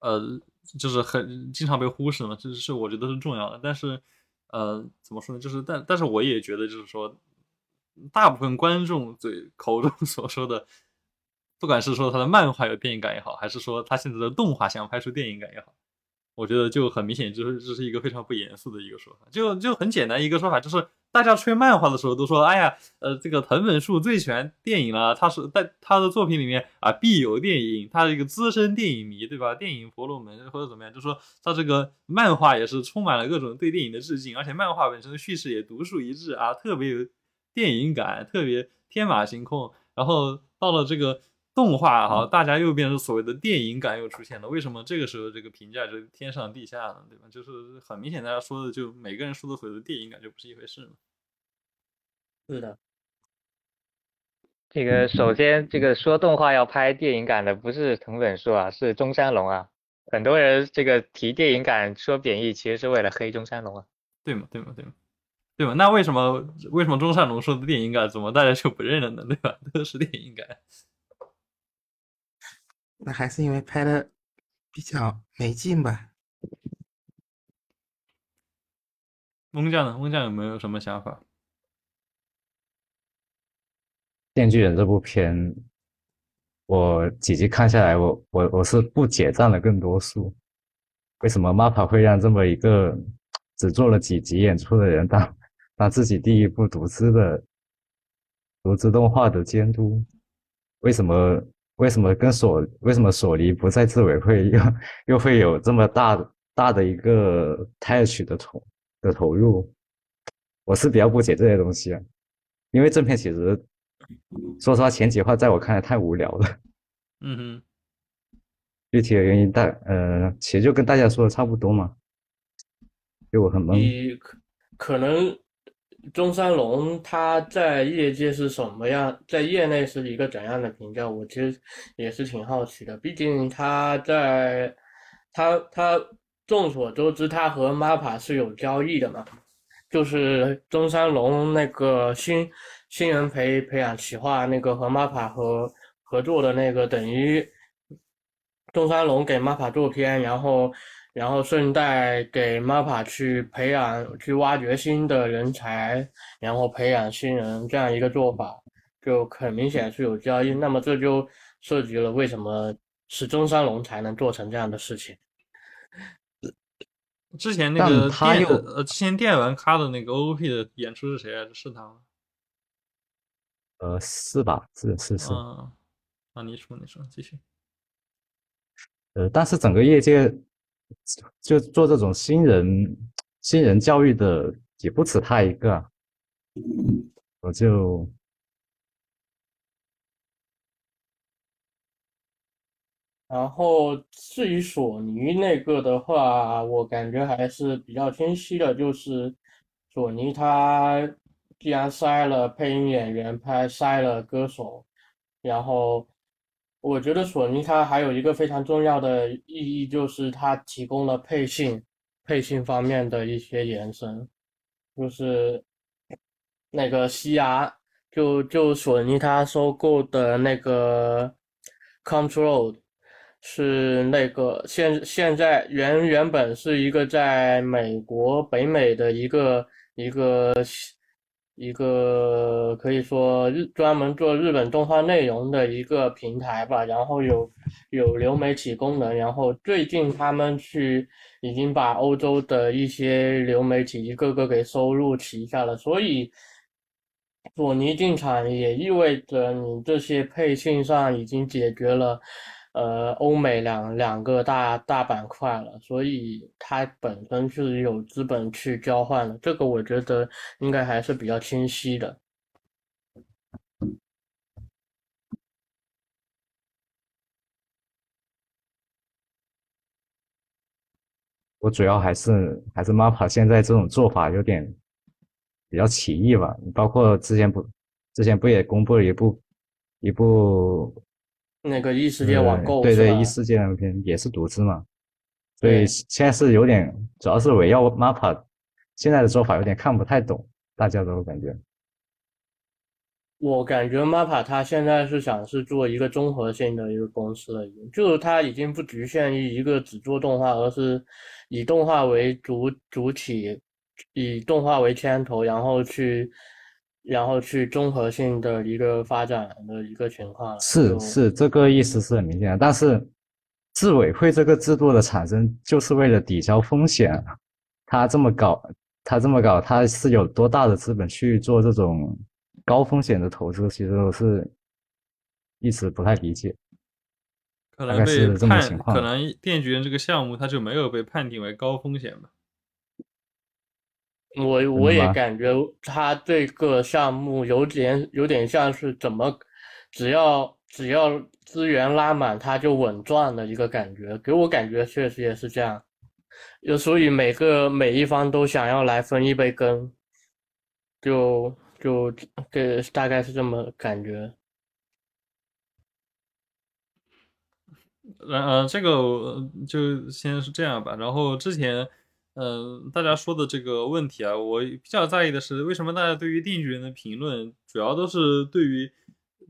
呃，就是很经常被忽视嘛，这是我觉得是重要的。但是，呃，怎么说呢？就是但但是我也觉得就是说。大部分观众嘴口中 所说的，不管是说他的漫画有电影感也好，还是说他现在的动画想拍出电影感也好，我觉得就很明显，就是这是一个非常不严肃的一个说法。就就很简单一个说法，就是大家吹漫画的时候都说，哎呀，呃，这个藤本树最喜欢电影了，他是在他的作品里面啊必有电影，他是一个资深电影迷，对吧？电影婆罗门或者怎么样，就说他这个漫画也是充满了各种对电影的致敬，而且漫画本身的叙事也独树一帜啊，特别有。电影感特别天马行空，然后到了这个动画哈，大家又变成所谓的电影感又出现了。为什么这个时候这个评价就天上地下呢？对吧？就是很明显，大家说的就每个人说的所谓的电影感就不是一回事嘛。是的，这个首先这个说动画要拍电影感的不是藤本树啊，是中山龙啊。很多人这个提电影感说贬义，其实是为了黑中山龙啊。对嘛？对嘛？对嘛？对吧？那为什么为什么中山龙说的电影感，怎么大家就不认了呢？对吧？都是电影感。那还是因为拍的比较没劲吧。翁将呢？翁将有没有什么想法？《电锯人》这部片，我几集看下来，我我我是不解占了更多数。为什么 MAPA 会让这么一个只做了几集演出的人当？他自己第一部独资的独资动画的监督，为什么为什么跟索为什么索尼不在自委会又又会有这么大大的一个 touch 的投的投入？我是比较不解这些东西啊，因为正片其实说实话前几话在我看来太无聊了。嗯哼，具体的原因大呃其实就跟大家说的差不多嘛，就我很懵。可能。中山龙他在业界是什么样，在业内是一个怎样的评价？我其实也是挺好奇的。毕竟他在，他他众所周知，他和 MAPA 是有交易的嘛。就是中山龙那个新新人培培养企划那个和 MAPA 合合作的那个，等于中山龙给 MAPA 做片，然后。然后顺带给 MAPA 去培养、去挖掘新的人才，然后培养新人这样一个做法，就很明显是有交易。那么这就涉及了为什么是中山龙才能做成这样的事情？之前那个电呃，之前电玩咖的那个 OOP 的演出是谁啊？是他吗？呃，是吧？是是是。啊，你说你说继续。呃，但是整个业界。就做这种新人新人教育的也不止他一个，我就，然后至于索尼那个的话，我感觉还是比较清晰的，就是索尼他既然塞了配音演员，拍塞了歌手，然后。我觉得索尼它还有一个非常重要的意义，就是它提供了配信、配信方面的一些延伸，就是那个西雅，就就索尼它收购的那个 Control 是那个现现在原原本是一个在美国北美的一个一个一个可以说日专门做日本动画内容的一个平台吧，然后有有流媒体功能，然后最近他们去已经把欧洲的一些流媒体一个个给收入旗下了，所以索尼进场也意味着你这些配信上已经解决了。呃，欧美两两个大大板块了，所以它本身是有资本去交换的，这个我觉得应该还是比较清晰的。我主要还是还是 MAPA 现在这种做法有点比较奇异吧，包括之前不之前不也公布了一部一部。那个异世界网购，对对，异世界那边也是独资嘛，所以现在是有点，主要是围绕 MAPPA 现在的做法有点看不太懂，大家都感觉。我感觉 MAPPA 它现在是想是做一个综合性的一个公司了，就是它已经不局限于一个只做动画，而是以动画为主主体，以动画为牵头，然后去。然后去综合性的一个发展的一个情况是是这个意思是很明显的，但是自委会这个制度的产生就是为了抵消风险，他这么搞，他这么搞，他是有多大的资本去做这种高风险的投资？其实我是一直不太理解，可能被判，可能电锯人这个项目他就没有被判定为高风险吧。我我也感觉他这个项目有点有点像是怎么，只要只要资源拉满，他就稳赚的一个感觉，给我感觉确实也是这样，就所以每个每一方都想要来分一杯羹，就就给大概是这么感觉。呃，这个就先是这样吧，然后之前。嗯，大家说的这个问题啊，我比较在意的是，为什么大家对于电锯人的评论主要都是对于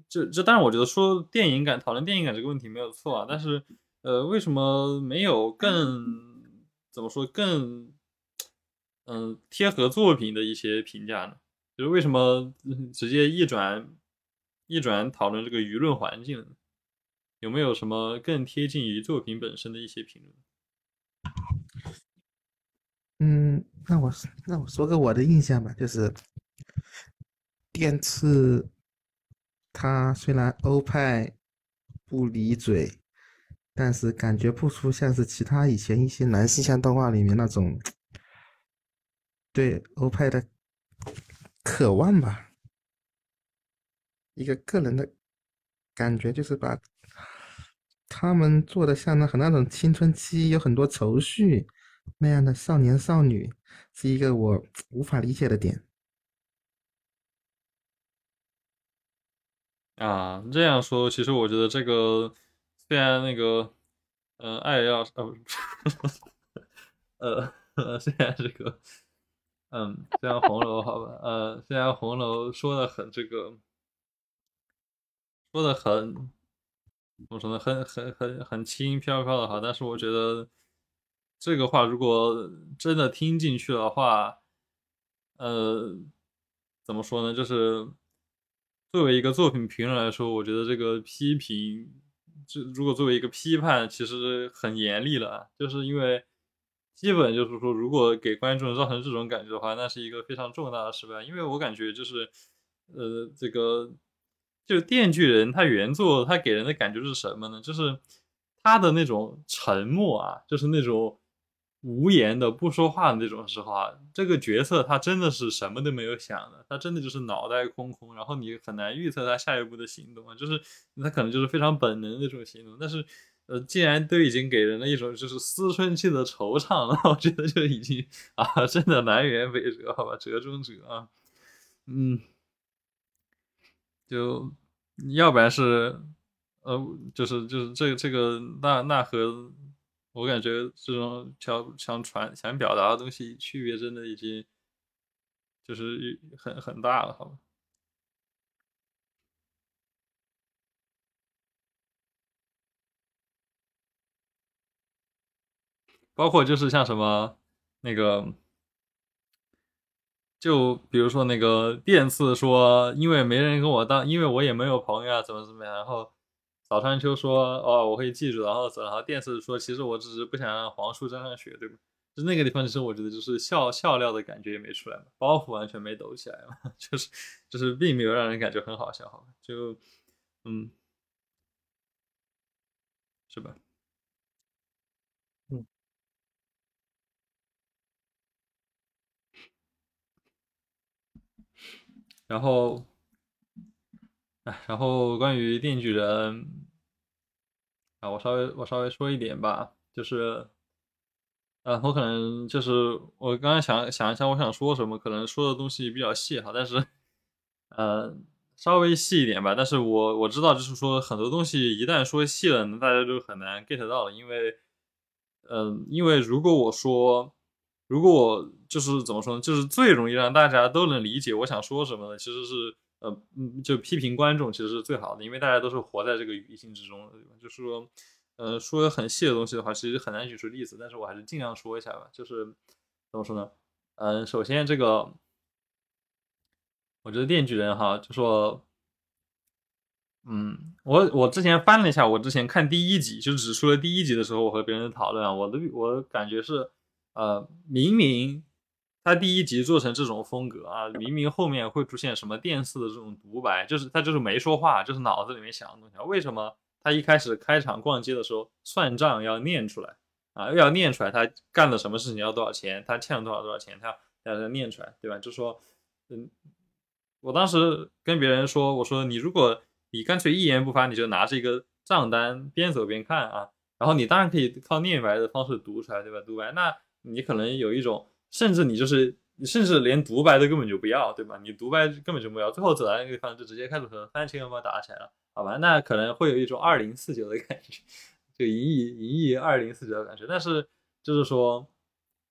这这？当然，我觉得说电影感、讨论电影感这个问题没有错啊，但是呃，为什么没有更怎么说更嗯贴合作品的一些评价呢？就是为什么直接一转一转讨论这个舆论环境？有没有什么更贴近于作品本身的一些评论？嗯，那我那我说个我的印象吧，就是电次，他虽然欧派不离嘴，但是感觉不出像是其他以前一些男性向动画里面那种对欧派的渴望吧。一个个人的感觉就是把他们做的像那很那种青春期有很多愁绪。那样的少年少女是一个我 无法理解的点啊。这样说，其实我觉得这个虽然那个，呃，爱要 呃，呃，虽然这个，嗯，虽然红楼好吧，呃，虽然红楼说的很这个，说的很，怎么说呢，很很很很轻飘飘的哈，但是我觉得。这个话如果真的听进去的话，呃，怎么说呢？就是作为一个作品评论来说，我觉得这个批评，就如果作为一个批判，其实很严厉了。就是因为基本就是说，如果给观众造成这种感觉的话，那是一个非常重大的失败。因为我感觉就是，呃，这个就电锯人他原作他给人的感觉是什么呢？就是他的那种沉默啊，就是那种。无言的不说话的那种时候啊，这个角色他真的是什么都没有想的，他真的就是脑袋空空，然后你很难预测他下一步的行动啊，就是他可能就是非常本能的那种行动。但是，呃，既然都已经给人了一种就是思春期的惆怅了，我觉得就已经啊，真的南辕北辙，好吧，折中者啊，嗯，就要不然是，呃，就是就是这个这个那那和。我感觉这种想想传想表达的东西区别真的已经就是很很大了，好吧？包括就是像什么那个，就比如说那个电次说，因为没人跟我当，因为我也没有朋友啊，怎么怎么样。然后早川秋说，哦，我会记住。然后然后电视说，其实我只是不想让黄树沾上血，对吧？就那个地方，其实我觉得就是笑笑料的感觉也没出来嘛，包袱完全没抖起来嘛，就是就是并没有让人感觉很好笑，好就嗯，是吧？嗯。然后，哎，然后关于电锯人，啊，我稍微我稍微说一点吧，就是，呃，我可能就是我刚刚想想一下，我想说什么，可能说的东西比较细哈，但是，呃，稍微细一点吧。但是我我知道，就是说很多东西一旦说细了，大家就很难 get 到，因为，嗯，因为如果我说。如果我就是怎么说呢，就是最容易让大家都能理解我想说什么的，其实是呃嗯，就批评观众其实是最好的，因为大家都是活在这个语境之中的，就是说，呃，说很细的东西的话，其实很难举出例子，但是我还是尽量说一下吧。就是怎么说呢？嗯，首先这个，我觉得电锯人哈，就说，嗯，我我之前翻了一下，我之前看第一集，就只出了第一集的时候，我和别人讨论，我的我感觉是。呃，明明他第一集做成这种风格啊，明明后面会出现什么电视的这种独白，就是他就是没说话，就是脑子里面想的东西。为什么他一开始开场逛街的时候算账要念出来啊？又要念出来他干了什么事情要多少钱，他欠了多少多少钱，他要要念出来，对吧？就说，嗯，我当时跟别人说，我说你如果你干脆一言不发，你就拿着一个账单边走边看啊，然后你当然可以靠念白的方式读出来，对吧？读白那。你可能有一种，甚至你就是，甚至连独白都根本就不要，对吧？你独白根本就不要，最后走到那个地方就直接开始和番茄哥们打起来了，好吧？那可能会有一种二零四九的感觉，就银翼银翼二零四九的感觉。但是就是说，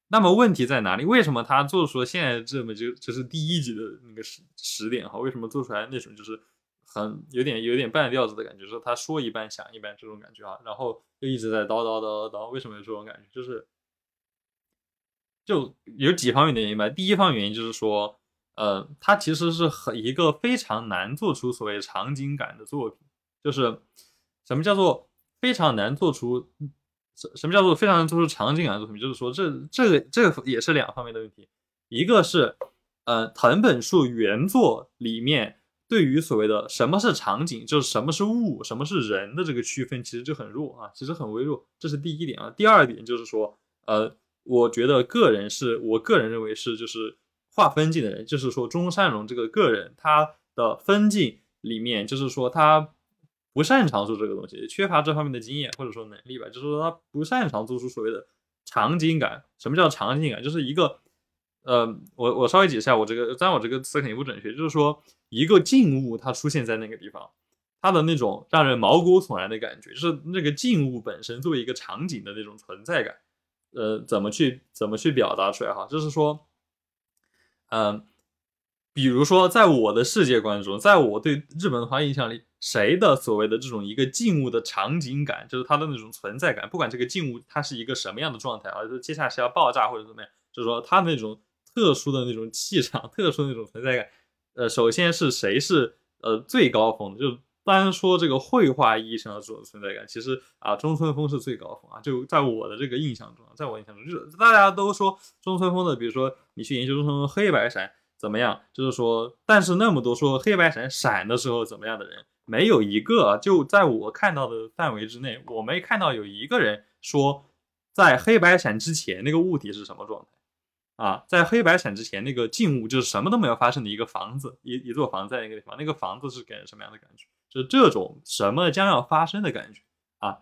那么问题在哪里？为什么他做出了现在这么就就是第一集的那个时时点哈？为什么做出来那种就是很有点有点半吊子的感觉？说他说一半想一半这种感觉啊，然后又一直在叨叨叨叨叨，为什么有这种感觉？就是。就有几方面的原因吧。第一方面原因就是说，呃，它其实是很一个非常难做出所谓场景感的作品。就是什么叫做非常难做出什什么叫做非常难做出场景感的作品？就是说，这这个这个也是两方面的问题。一个是，呃，藤本树原作里面对于所谓的什么是场景，就是什么是物，什么是人的这个区分，其实就很弱啊，其实很微弱。这是第一点啊。第二点就是说，呃。我觉得个人是我个人认为是就是划分镜的人，就是说中山龙这个个人他的分镜里面，就是说他不擅长做这个东西，缺乏这方面的经验或者说能力吧，就是说他不擅长做出所谓的场景感。什么叫场景感？就是一个呃，我我稍微解释一下，我这个当然我这个词肯定不准确，就是说一个静物它出现在那个地方，它的那种让人毛骨悚然的感觉，就是那个静物本身作为一个场景的那种存在感。呃，怎么去怎么去表达出来哈？就是说，嗯，比如说，在我的世界观中，在我对日本文化印象里，谁的所谓的这种一个静物的场景感，就是它的那种存在感，不管这个静物它是一个什么样的状态啊，就接下来是要爆炸或者怎么样，就是说它那种特殊的那种气场，特殊的那种存在感，呃，首先是谁是呃最高峰的，就。单说这个绘画意义上的这种存在感，其实啊，中村峰是最高峰啊。就在我的这个印象中，在我印象中，就是大家都说中村峰的，比如说你去研究中村黑白闪怎么样，就是说，但是那么多说黑白闪闪的时候怎么样的人，没有一个就在我看到的范围之内，我没看到有一个人说在黑白闪之前那个物体是什么状态。啊，在黑白闪之前，那个静物就是什么都没有发生的一个房子，一一座房子在那个地方，那个房子是给人什么样的感觉？就这种什么将要发生的感觉啊，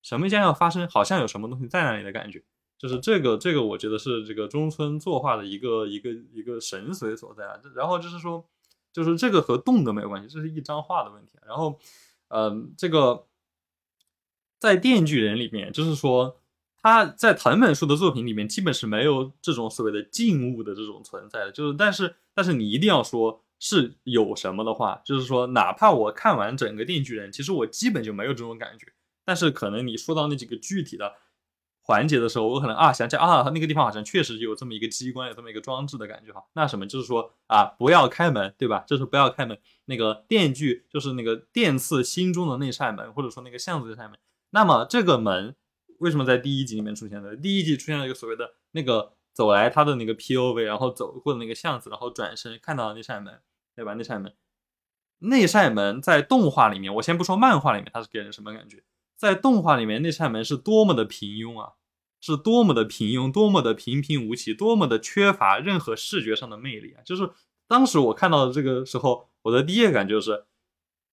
什么将要发生，好像有什么东西在那里的感觉，就是这个这个，我觉得是这个中村作画的一个一个一个神髓所在啊。然后就是说，就是这个和动的没有关系，这是一张画的问题。然后，嗯，这个在电锯人里面，就是说他在藤本树的作品里面，基本是没有这种所谓的静物的这种存在的。就是，但是但是你一定要说。是有什么的话，就是说，哪怕我看完整个《电锯人》，其实我基本就没有这种感觉。但是可能你说到那几个具体的环节的时候，我可能啊想起啊那个地方好像确实有这么一个机关，有这么一个装置的感觉哈。那什么就是说啊不要开门，对吧？就是不要开门。那个电锯就是那个电刺心中的那扇门，或者说那个巷子那扇门。那么这个门为什么在第一集里面出现的？第一集出现了一个所谓的那个走来他的那个 POV，然后走过的那个巷子，然后转身看到那扇门，对吧？那扇门，那扇门在动画里面，我先不说漫画里面，它是给人什么感觉？在动画里面，那扇门是多么的平庸啊，是多么的平庸，多么的平平无奇，多么的缺乏任何视觉上的魅力啊！就是当时我看到的这个时候，我的第一感觉就是，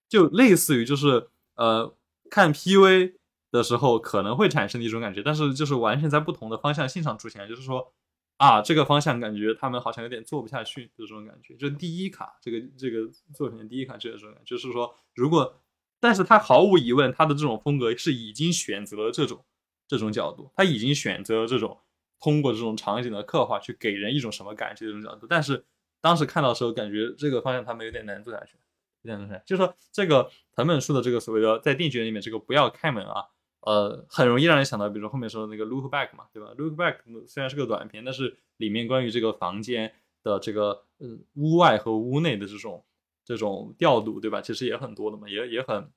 就类似于就是呃看 PV 的时候可能会产生的一种感觉，但是就是完全在不同的方向性上出现，就是说啊这个方向感觉他们好像有点做不下去的这种感觉，就是第一卡这个这个作品的第一卡就是这种，就是说如果。但是他毫无疑问，他的这种风格是已经选择了这种这种角度，他已经选择了这种通过这种场景的刻画去给人一种什么感觉这种角度。但是当时看到的时候，感觉这个方向他们有点难做下去，有点难做下去。就是说这个藤本树的这个所谓的在电锯人里面这个不要开门啊，呃，很容易让人想到，比如说后面说的那个 look back 嘛，对吧？look back 虽然是个短片，但是里面关于这个房间的这个呃屋外和屋内的这种。这种调度，对吧？其实也很多的嘛，也也很，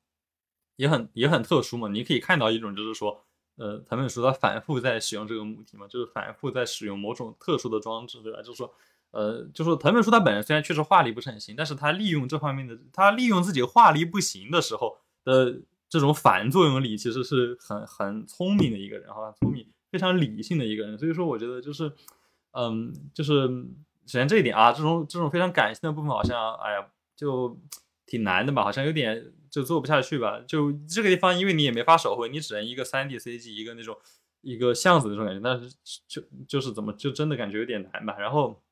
也很也很特殊嘛。你可以看到一种，就是说，呃，藤本树他反复在使用这个母题嘛，就是反复在使用某种特殊的装置，对吧？就是说，呃，就是藤本树他本人虽然确实画力不是很行，但是他利用这方面的，他利用自己画力不行的时候的这种反作用力，其实是很很聪明的一个人，哈，聪明非常理性的一个人。所以说，我觉得就是，嗯，就是首先这一点啊，这种这种非常感性的部分，好像，哎呀。就挺难的吧，好像有点就做不下去吧。就这个地方，因为你也没法手绘，你只能一个三 D CG，一个那种一个巷子那种感觉。但是就就是怎么就真的感觉有点难吧。然后，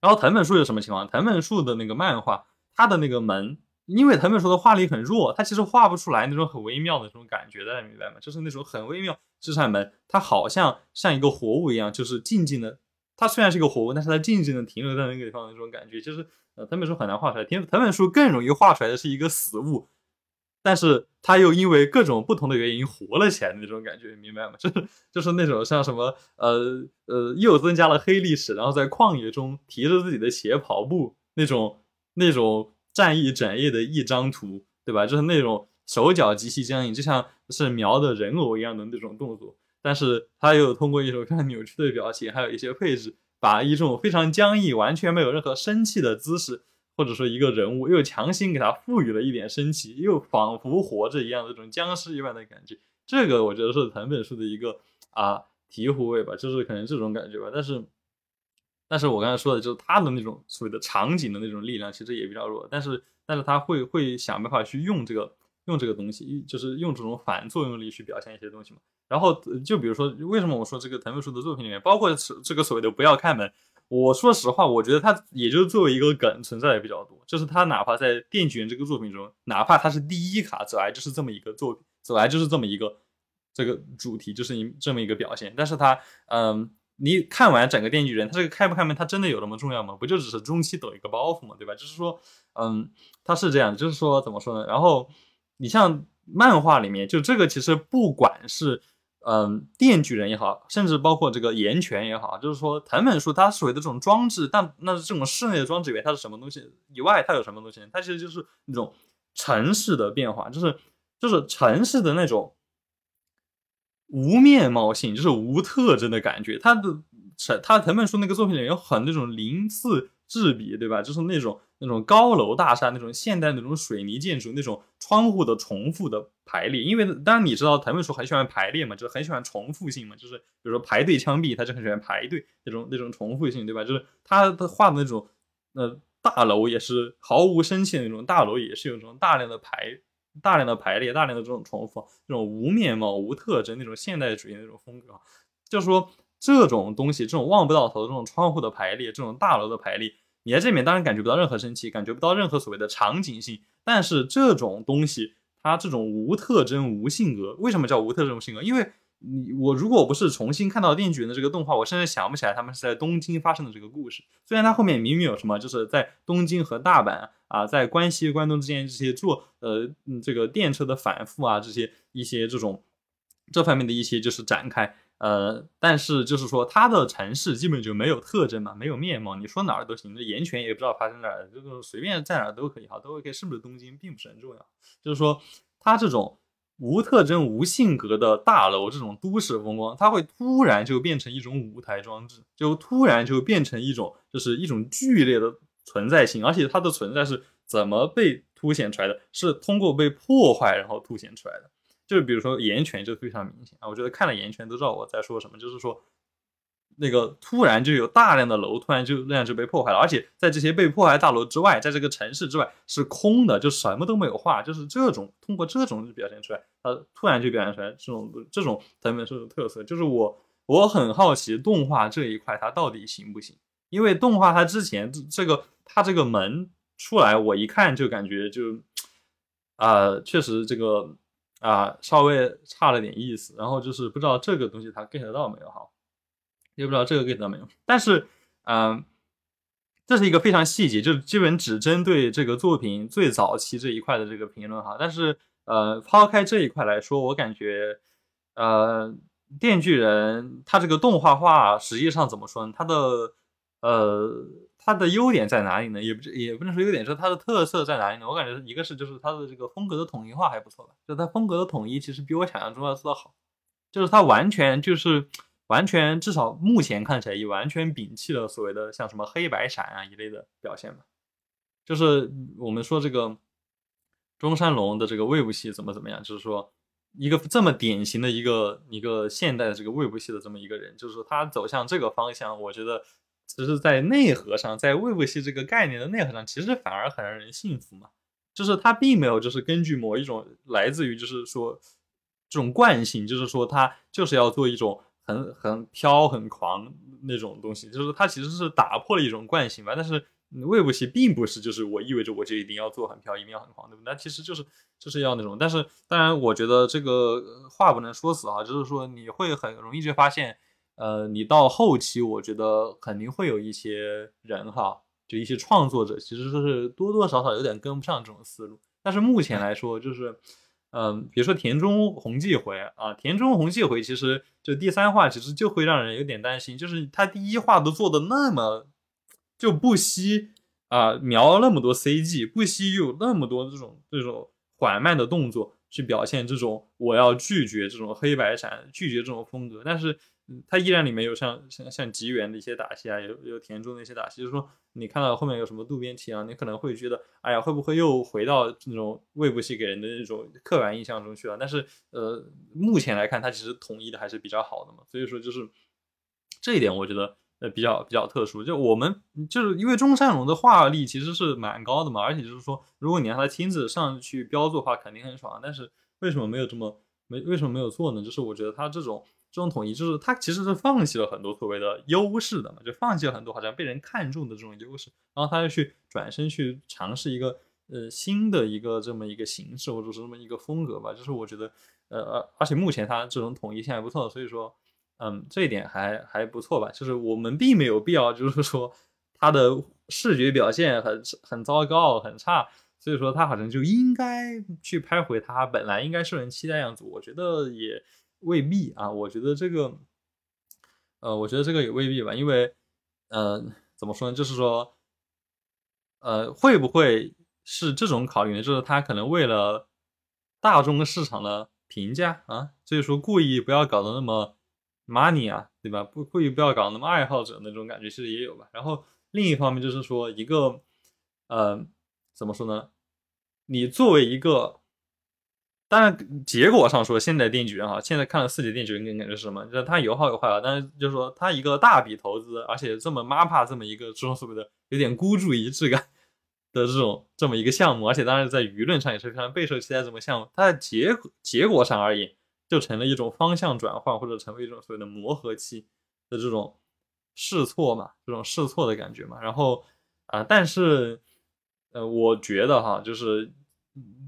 然后藤本树是什么情况？藤本树的那个漫画，它的那个门，因为藤本树的画力很弱，它其实画不出来那种很微妙的这种感觉，大家明白吗？就是那种很微妙，这扇门它好像像一个活物一样，就是静静的。它虽然是一个活物，但是它静静的停留在那个地方的那种感觉，就是。呃，藤本树很难画出来，藤藤本树更容易画出来的是一个死物，但是他又因为各种不同的原因活了起来的那种感觉，明白吗？就是就是那种像什么呃呃，又增加了黑历史，然后在旷野中提着自己的鞋跑步那种那种战役整页的一张图，对吧？就是那种手脚极其僵硬，就像是描的人偶一样的那种动作，但是他又通过一种非常扭曲的表情，还有一些配置。把一种非常僵硬、完全没有任何生气的姿势，或者说一个人物，又强行给他赋予了一点生气，又仿佛活着一样的这种僵尸一般的感觉，这个我觉得是藤本树的一个啊醍醐味吧，就是可能这种感觉吧。但是，但是我刚才说的就是他的那种所谓的场景的那种力量，其实也比较弱。但是，但是他会会想办法去用这个。用这个东西，就是用这种反作用力去表现一些东西嘛。然后就比如说，为什么我说这个藤本树的作品里面，包括是这个所谓的不要开门，我说实话，我觉得他也就是作为一个梗存在的比较多。就是他哪怕在电锯人这个作品中，哪怕他是第一卡走来就是这么一个作品，走来就是这么一个这个主题，就是你这么一个表现。但是他，嗯，你看完整个电锯人，他这个开不开门，他真的有那么重要吗？不就只是中期抖一个包袱嘛，对吧？就是说，嗯，他是这样，就是说怎么说呢？然后。你像漫画里面，就这个其实不管是嗯电锯人也好，甚至包括这个岩泉也好，就是说藤本树它所谓的这种装置，但那这种室内的装置以外，它是什么东西？以外它有什么东西？它其实就是那种城市的变化，就是就是城市的那种无面貌性，就是无特征的感觉。他的城，它藤本树那个作品里有很那种鳞次栉比，对吧？就是那种。那种高楼大厦，那种现代那种水泥建筑，那种窗户的重复的排列，因为当然你知道藤本树很喜欢排列嘛，就是很喜欢重复性嘛，就是比如说排队枪毙，他就很喜欢排队那种那种重复性，对吧？就是他他画的那种呃大楼也是毫无生气的那种大楼，也是有这种大量的排大量的排列，大量的这种重复，这种无面貌、无特征那种现代主义那种风格，就是说这种东西，这种望不到头的这种窗户的排列，这种大楼的排列。你在这里面当然感觉不到任何生气，感觉不到任何所谓的场景性，但是这种东西，它这种无特征、无性格，为什么叫无特征、无性格？因为你我如果不是重新看到《电锯人》的这个动画，我甚至想不起来他们是在东京发生的这个故事。虽然它后面明明有什么，就是在东京和大阪啊，在关西、关东之间这些坐呃这个电车的反复啊，这些一些这种这方面的一些就是展开呃，但是就是说它的城市基本就没有特征嘛，没有面貌，你说哪儿都行，这岩泉也不知道发生哪儿，这个随便在哪儿都可以哈，都 OK，是不是东京并不是很重要，就是说它这种无特征、无性格的大楼，这种都市风光，它会突然就变成一种舞台装置，就突然就变成一种就是一种剧烈的存在性，而且它的存在是怎么被凸显出来的？是通过被破坏然后凸显出来的。就是比如说岩泉就非常明显啊，我觉得看了岩泉都知道我在说什么，就是说那个突然就有大量的楼突然就那样就被破坏了，而且在这些被破坏大楼之外，在这个城市之外是空的，就什么都没有画，就是这种通过这种表现出来，它突然就表现出来这种这种藤本树的特色，就是我我很好奇动画这一块它到底行不行，因为动画它之前这个它这个门出来，我一看就感觉就啊确实这个。啊，稍微差了点意思，然后就是不知道这个东西它 get 到没有哈，也不知道这个 get 到没有。但是，嗯，这是一个非常细节，就是基本只针对这个作品最早期这一块的这个评论哈。但是，呃，抛开这一块来说，我感觉，呃，电锯人它这个动画化实际上怎么说呢？它的，呃。它的优点在哪里呢？也不也不能说优点，说它的特色在哪里呢？我感觉一个是就是它的这个风格的统一化还不错吧，就它风格的统一其实比我想象中要做得好，就是它完全就是完全至少目前看起来也完全摒弃了所谓的像什么黑白闪啊一类的表现吧，就是我们说这个中山龙的这个魏部戏怎么怎么样，就是说一个这么典型的一个一个现代的这个魏部戏的这么一个人，就是他走向这个方向，我觉得。其实，在内核上，在魏部戏这个概念的内核上，其实反而很让人信服嘛。就是他并没有，就是根据某一种来自于，就是说这种惯性，就是说他就是要做一种很很飘、很狂那种东西。就是它其实是打破了一种惯性吧。但是魏部戏并不是，就是我意味着我就一定要做很飘，一定要很狂，对不对？那其实就是就是要那种。但是当然，我觉得这个话不能说死啊，就是说你会很容易就发现。呃，你到后期，我觉得肯定会有一些人哈，就一些创作者，其实是多多少少有点跟不上这种思路。但是目前来说，就是，嗯，嗯比如说田中弘纪回啊，田中弘纪回，其实就第三话，其实就会让人有点担心，就是他第一话都做的那么就不惜啊描那么多 CG，不惜有那么多这种这种缓慢的动作去表现这种我要拒绝这种黑白闪，拒绝这种风格，但是。它依然里面有像像像吉原的一些打戏啊，有有田中的一些打戏，就是说你看到后面有什么渡边提啊，你可能会觉得，哎呀，会不会又回到那种魏部戏给人的那种刻板印象中去了？但是呃，目前来看，它其实统一的还是比较好的嘛，所以说就是这一点，我觉得呃比较比较特殊。就我们就是因为中山龙的画力其实是蛮高的嘛，而且就是说，如果你让他亲自上去标注的话，肯定很爽。但是为什么没有这么没为什么没有做呢？就是我觉得他这种。这种统一就是他其实是放弃了很多所谓的优势的嘛，就放弃了很多好像被人看中的这种优势，然后他就去转身去尝试一个呃新的一个这么一个形式或者是这么一个风格吧。就是我觉得呃而而且目前他这种统一性还不错，所以说嗯这一点还还不错吧。就是我们并没有必要就是说他的视觉表现很很糟糕很差，所以说他好像就应该去拍回他本来应该受人期待样子。我觉得也。未必啊，我觉得这个，呃，我觉得这个也未必吧，因为，呃，怎么说呢？就是说，呃，会不会是这种考虑呢？就是他可能为了大众市场的评价啊，所以说故意不要搞得那么 money 啊，对吧？不故意不要搞那么爱好者那种感觉，其实也有吧。然后另一方面就是说，一个，呃，怎么说呢？你作为一个。当然，结果上说，现在电锯人哈，现在看了四级电锯人，感觉是什么？就是他有好有坏啊。但是就是说，他一个大笔投资，而且这么 MAPA 这么一个这种所谓的有点孤注一掷感的这种这么一个项目，而且当然在舆论上也是非常备受期待。这么项目，它的结结果上而言，就成了一种方向转换，或者成为一种所谓的磨合期的这种试错嘛，这种试错的感觉嘛。然后啊，但是呃，我觉得哈，就是。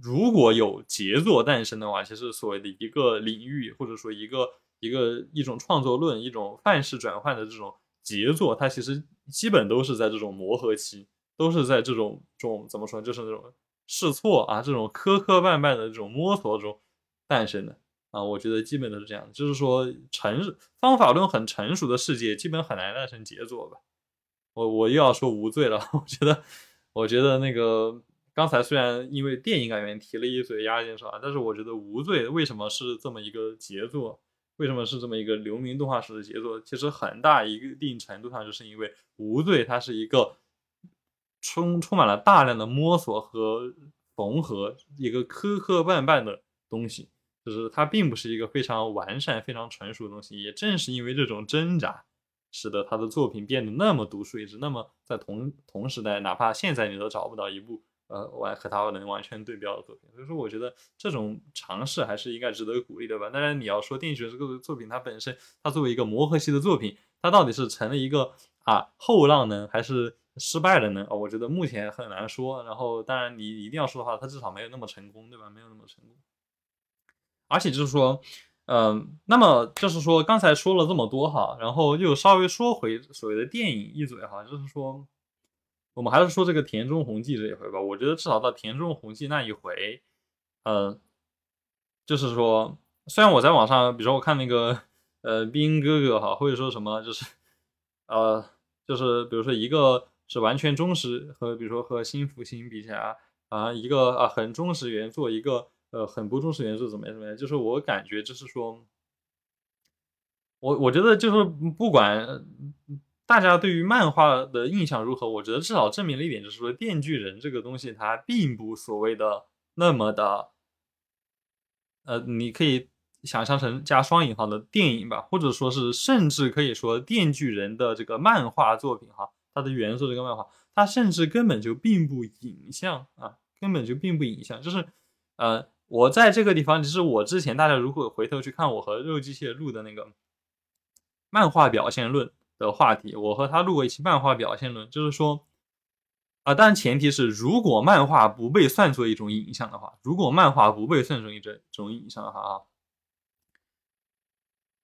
如果有杰作诞生的话，其实所谓的一个领域，或者说一个一个一种创作论、一种范式转换的这种杰作，它其实基本都是在这种磨合期，都是在这种这种怎么说，就是那种试错啊，这种磕磕绊绊的这种摸索中诞生的。啊，我觉得基本都是这样，就是说成方法论很成熟的世界，基本很难诞生杰作吧。我我又要说无罪了，我觉得，我觉得那个刚才虽然因为电影改编提了一嘴押金是吧，但是我觉得无罪为什么是这么一个杰作？为什么是这么一个流名动画史的杰作？其实很大一定程度上就是因为无罪它是一个充充满了大量的摸索和缝合，一个磕磕绊绊的东西。就是它并不是一个非常完善、非常成熟的东西，也正是因为这种挣扎，使得他的作品变得那么独树一帜。那么在同同时代，哪怕现在你都找不到一部呃完和他能完全对标的作品。所以说，我觉得这种尝试还是应该值得鼓励的吧。当然，你要说《电锯人》这个作品，它本身它作为一个磨合期的作品，它到底是成了一个啊后浪呢，还是失败了呢？啊，我觉得目前很难说。然后，当然你一定要说的话，它至少没有那么成功，对吧？没有那么成功。而且就是说，嗯，那么就是说，刚才说了这么多哈，然后又稍微说回所谓的电影一嘴哈，就是说，我们还是说这个田中弘纪这一回吧。我觉得至少到田中弘纪那一回，呃，就是说，虽然我在网上，比如说我看那个呃兵哥哥哈，或者说什么，就是呃，就是比如说一个是完全忠实和比如说和新福星比起来啊，一个啊很忠实原作一个。呃，很不忠实原著怎么样怎么样？就是我感觉，就是说，我我觉得就是不管大家对于漫画的印象如何，我觉得至少证明了一点，就是说《电锯人》这个东西它并不所谓的那么的，呃，你可以想象成加双引号的电影吧，或者说是甚至可以说《电锯人》的这个漫画作品哈，它的原作这个漫画，它甚至根本就并不影像啊，根本就并不影像，就是呃。我在这个地方，其实我之前大家如果回头去看我和肉机械录的那个漫画表现论的话题，我和他录过一期漫画表现论，就是说，啊，当然前提是如果漫画不被算作一种影像的话，如果漫画不被算作一种这种影像的话啊，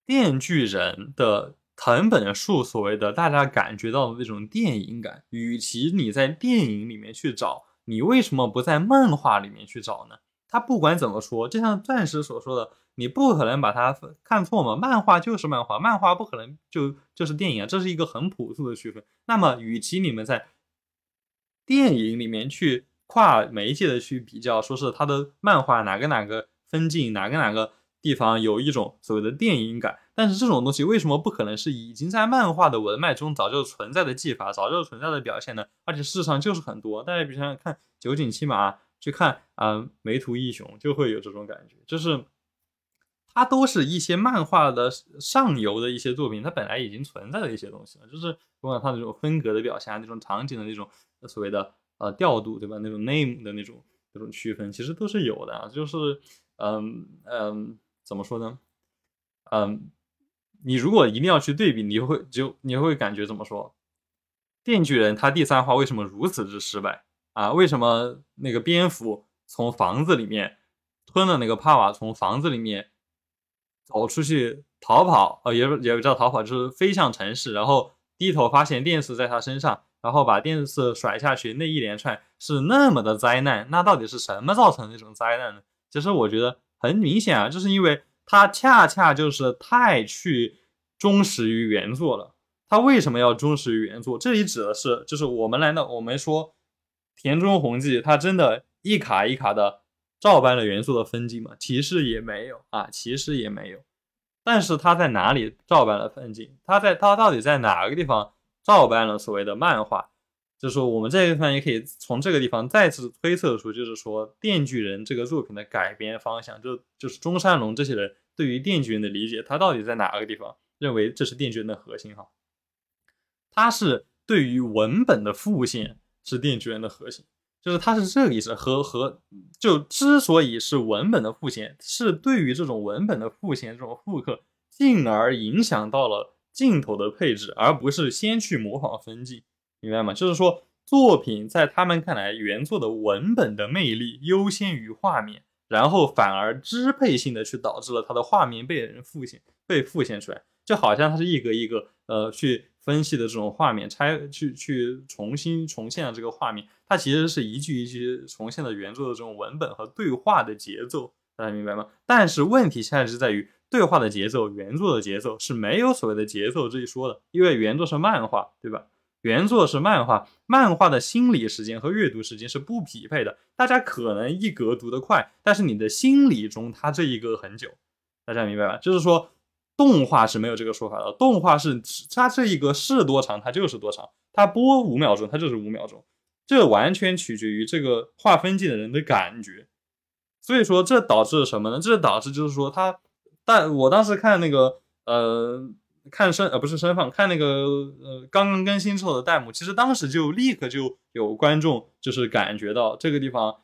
电锯人的藤本树所谓的大家感觉到的那种电影感，与其你在电影里面去找，你为什么不在漫画里面去找呢？他不管怎么说，就像钻石所说的，你不可能把它看错嘛。漫画就是漫画，漫画不可能就就是电影啊，这是一个很朴素的区分。那么，与其你们在电影里面去跨媒介的去比较，说是他的漫画哪个哪个分镜，哪个哪个地方有一种所谓的电影感，但是这种东西为什么不可能是已经在漫画的文脉中早就存在的技法，早就存在的表现呢？而且事实上就是很多，大家比如像看九井七马。去看啊，梅图一雄就会有这种感觉，就是它都是一些漫画的上游的一些作品，它本来已经存在的一些东西了，就是不管它那种风格的表现，那种场景的那种所谓的呃调度，对吧？那种 name 的那种那种区分，其实都是有的。就是嗯嗯，怎么说呢？嗯，你如果一定要去对比，你会就你会感觉怎么说？电锯人他第三话为什么如此之失败？啊，为什么那个蝙蝠从房子里面吞了那个帕瓦，从房子里面走出去逃跑？呃，也也不叫逃跑，就是飞向城市，然后低头发现电视在他身上，然后把电视甩下去，那一连串是那么的灾难。那到底是什么造成这种灾难呢？其实我觉得很明显啊，就是因为他恰恰就是太去忠实于原作了。他为什么要忠实于原作？这里指的是，就是我们来的，我们说。田中弘纪他真的一卡一卡的照搬了元素的分镜吗？其实也没有啊，其实也没有。但是他在哪里照搬了分镜？他在他到底在哪个地方照搬了所谓的漫画？就是说，我们这个地方也可以从这个地方再次推测出，就是说《电锯人》这个作品的改编方向，就就是中山龙这些人对于《电锯人》的理解，他到底在哪个地方认为这是《电锯人》的核心？哈，他是对于文本的复现。是电锯人的核心，就是它是这个意思。和和就之所以是文本的复现，是对于这种文本的复现这种复刻，进而影响到了镜头的配置，而不是先去模仿分镜，明白吗？就是说，作品在他们看来，原作的文本的魅力优先于画面，然后反而支配性的去导致了它的画面被人复现，被复现出来，就好像它是一格一格呃去。分析的这种画面拆去去重新重现的这个画面，它其实是一句一句重现的原作的这种文本和对话的节奏大家明白吗？但是问题现在是在于对话的节奏，原作的节奏是没有所谓的节奏这一说的，因为原作是漫画，对吧？原作是漫画，漫画的心理时间和阅读时间是不匹配的。大家可能一格读得快，但是你的心理中它这一格很久，大家明白吧？就是说动画是没有这个说法的，动画是它这一个是多长，它就是多长，它播五秒钟，它就是五秒钟，这完全取决于这个划分镜的人的感觉。所以说这导致了什么呢？这导致就是说他，但我当时看那个呃。看声呃不是声放，看那个呃刚刚更新之后的弹幕，其实当时就立刻就有观众就是感觉到这个地方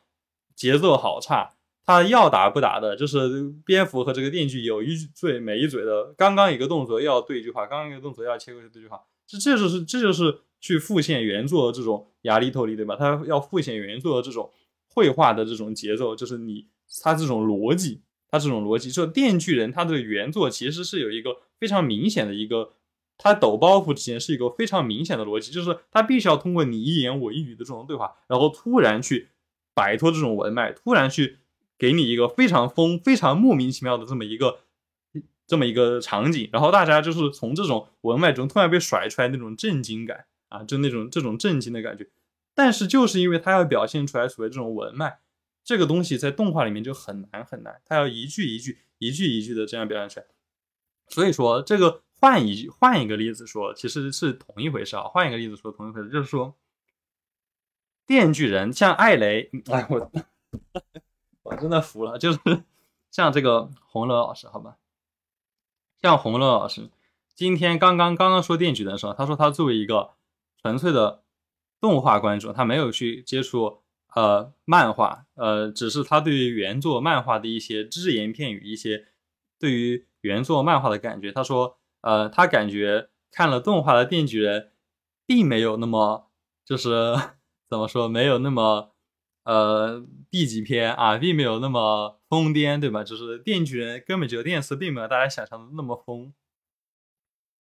节奏好差，他要打不打的，就是蝙蝠和这个电锯有一嘴没一嘴的，刚刚一个动作要对一句话，刚刚一个动作要切过去对句话，这这就是这就是去复现原作的这种压力透力，对吧？他要复现原作的这种绘画的这种节奏，就是你他这种逻辑。他这种逻辑，就电锯人他的原作其实是有一个非常明显的一个，他抖包袱之前是一个非常明显的逻辑，就是他必须要通过你一言我一语的这种对话，然后突然去摆脱这种文脉，突然去给你一个非常疯、非常莫名其妙的这么一个这么一个场景，然后大家就是从这种文脉中突然被甩出来那种震惊感啊，就那种这种震惊的感觉，但是就是因为他要表现出来所谓这种文脉。这个东西在动画里面就很难很难，他要一句一句、一句一句的这样表现出来。所以说，这个换一换一个例子说，其实是同一回事啊。换一个例子说，同一回事，就是说，电锯人像艾雷，哎我我真的服了，就是像这个红乐老师，好吧，像红乐老师，今天刚刚刚刚说电锯人的时候，他说他作为一个纯粹的动画观众，他没有去接触。呃，漫画，呃，只是他对于原作漫画的一些只言片语，一些对于原作漫画的感觉。他说，呃，他感觉看了动画的电锯人，并没有那么，就是 怎么说，没有那么，呃，B 级片啊，并没有那么疯癫，对吧？就是电锯人根本就电视并没有大家想象的那么疯。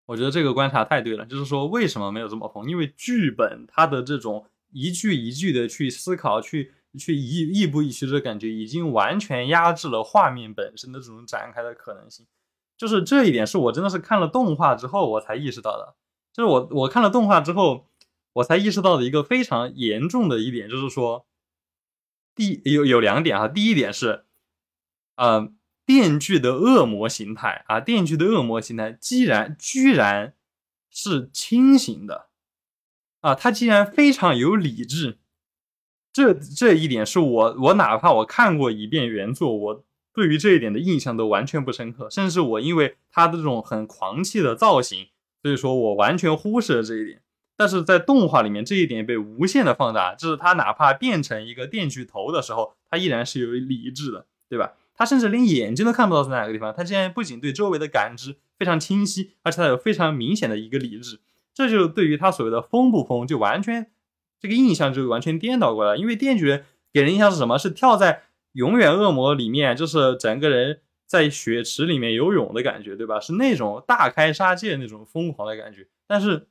我觉得这个观察太对了，就是说为什么没有这么疯？因为剧本它的这种。一句一句的去思考，去去一一步一趋的感觉，已经完全压制了画面本身的这种展开的可能性。就是这一点，是我真的是看了动画之后我才意识到的。就是我我看了动画之后，我才意识到的一个非常严重的一点，就是说，第有有两点啊。第一点是，呃，电锯的恶魔形态啊，电锯的恶魔形态，既然居然是清醒的。啊，他竟然非常有理智，这这一点是我我哪怕我看过一遍原作，我对于这一点的印象都完全不深刻，甚至我因为他的这种很狂气的造型，所以说我完全忽视了这一点。但是在动画里面，这一点被无限的放大，就是他哪怕变成一个电锯头的时候，他依然是有理智的，对吧？他甚至连眼睛都看不到在哪个地方，他竟然不仅对周围的感知非常清晰，而且他有非常明显的一个理智。这就对于他所谓的疯不疯，就完全这个印象就完全颠倒过来。因为电锯人给人印象是什么？是跳在永远恶魔里面，就是整个人在血池里面游泳的感觉，对吧？是那种大开杀戒那种疯狂的感觉。但是，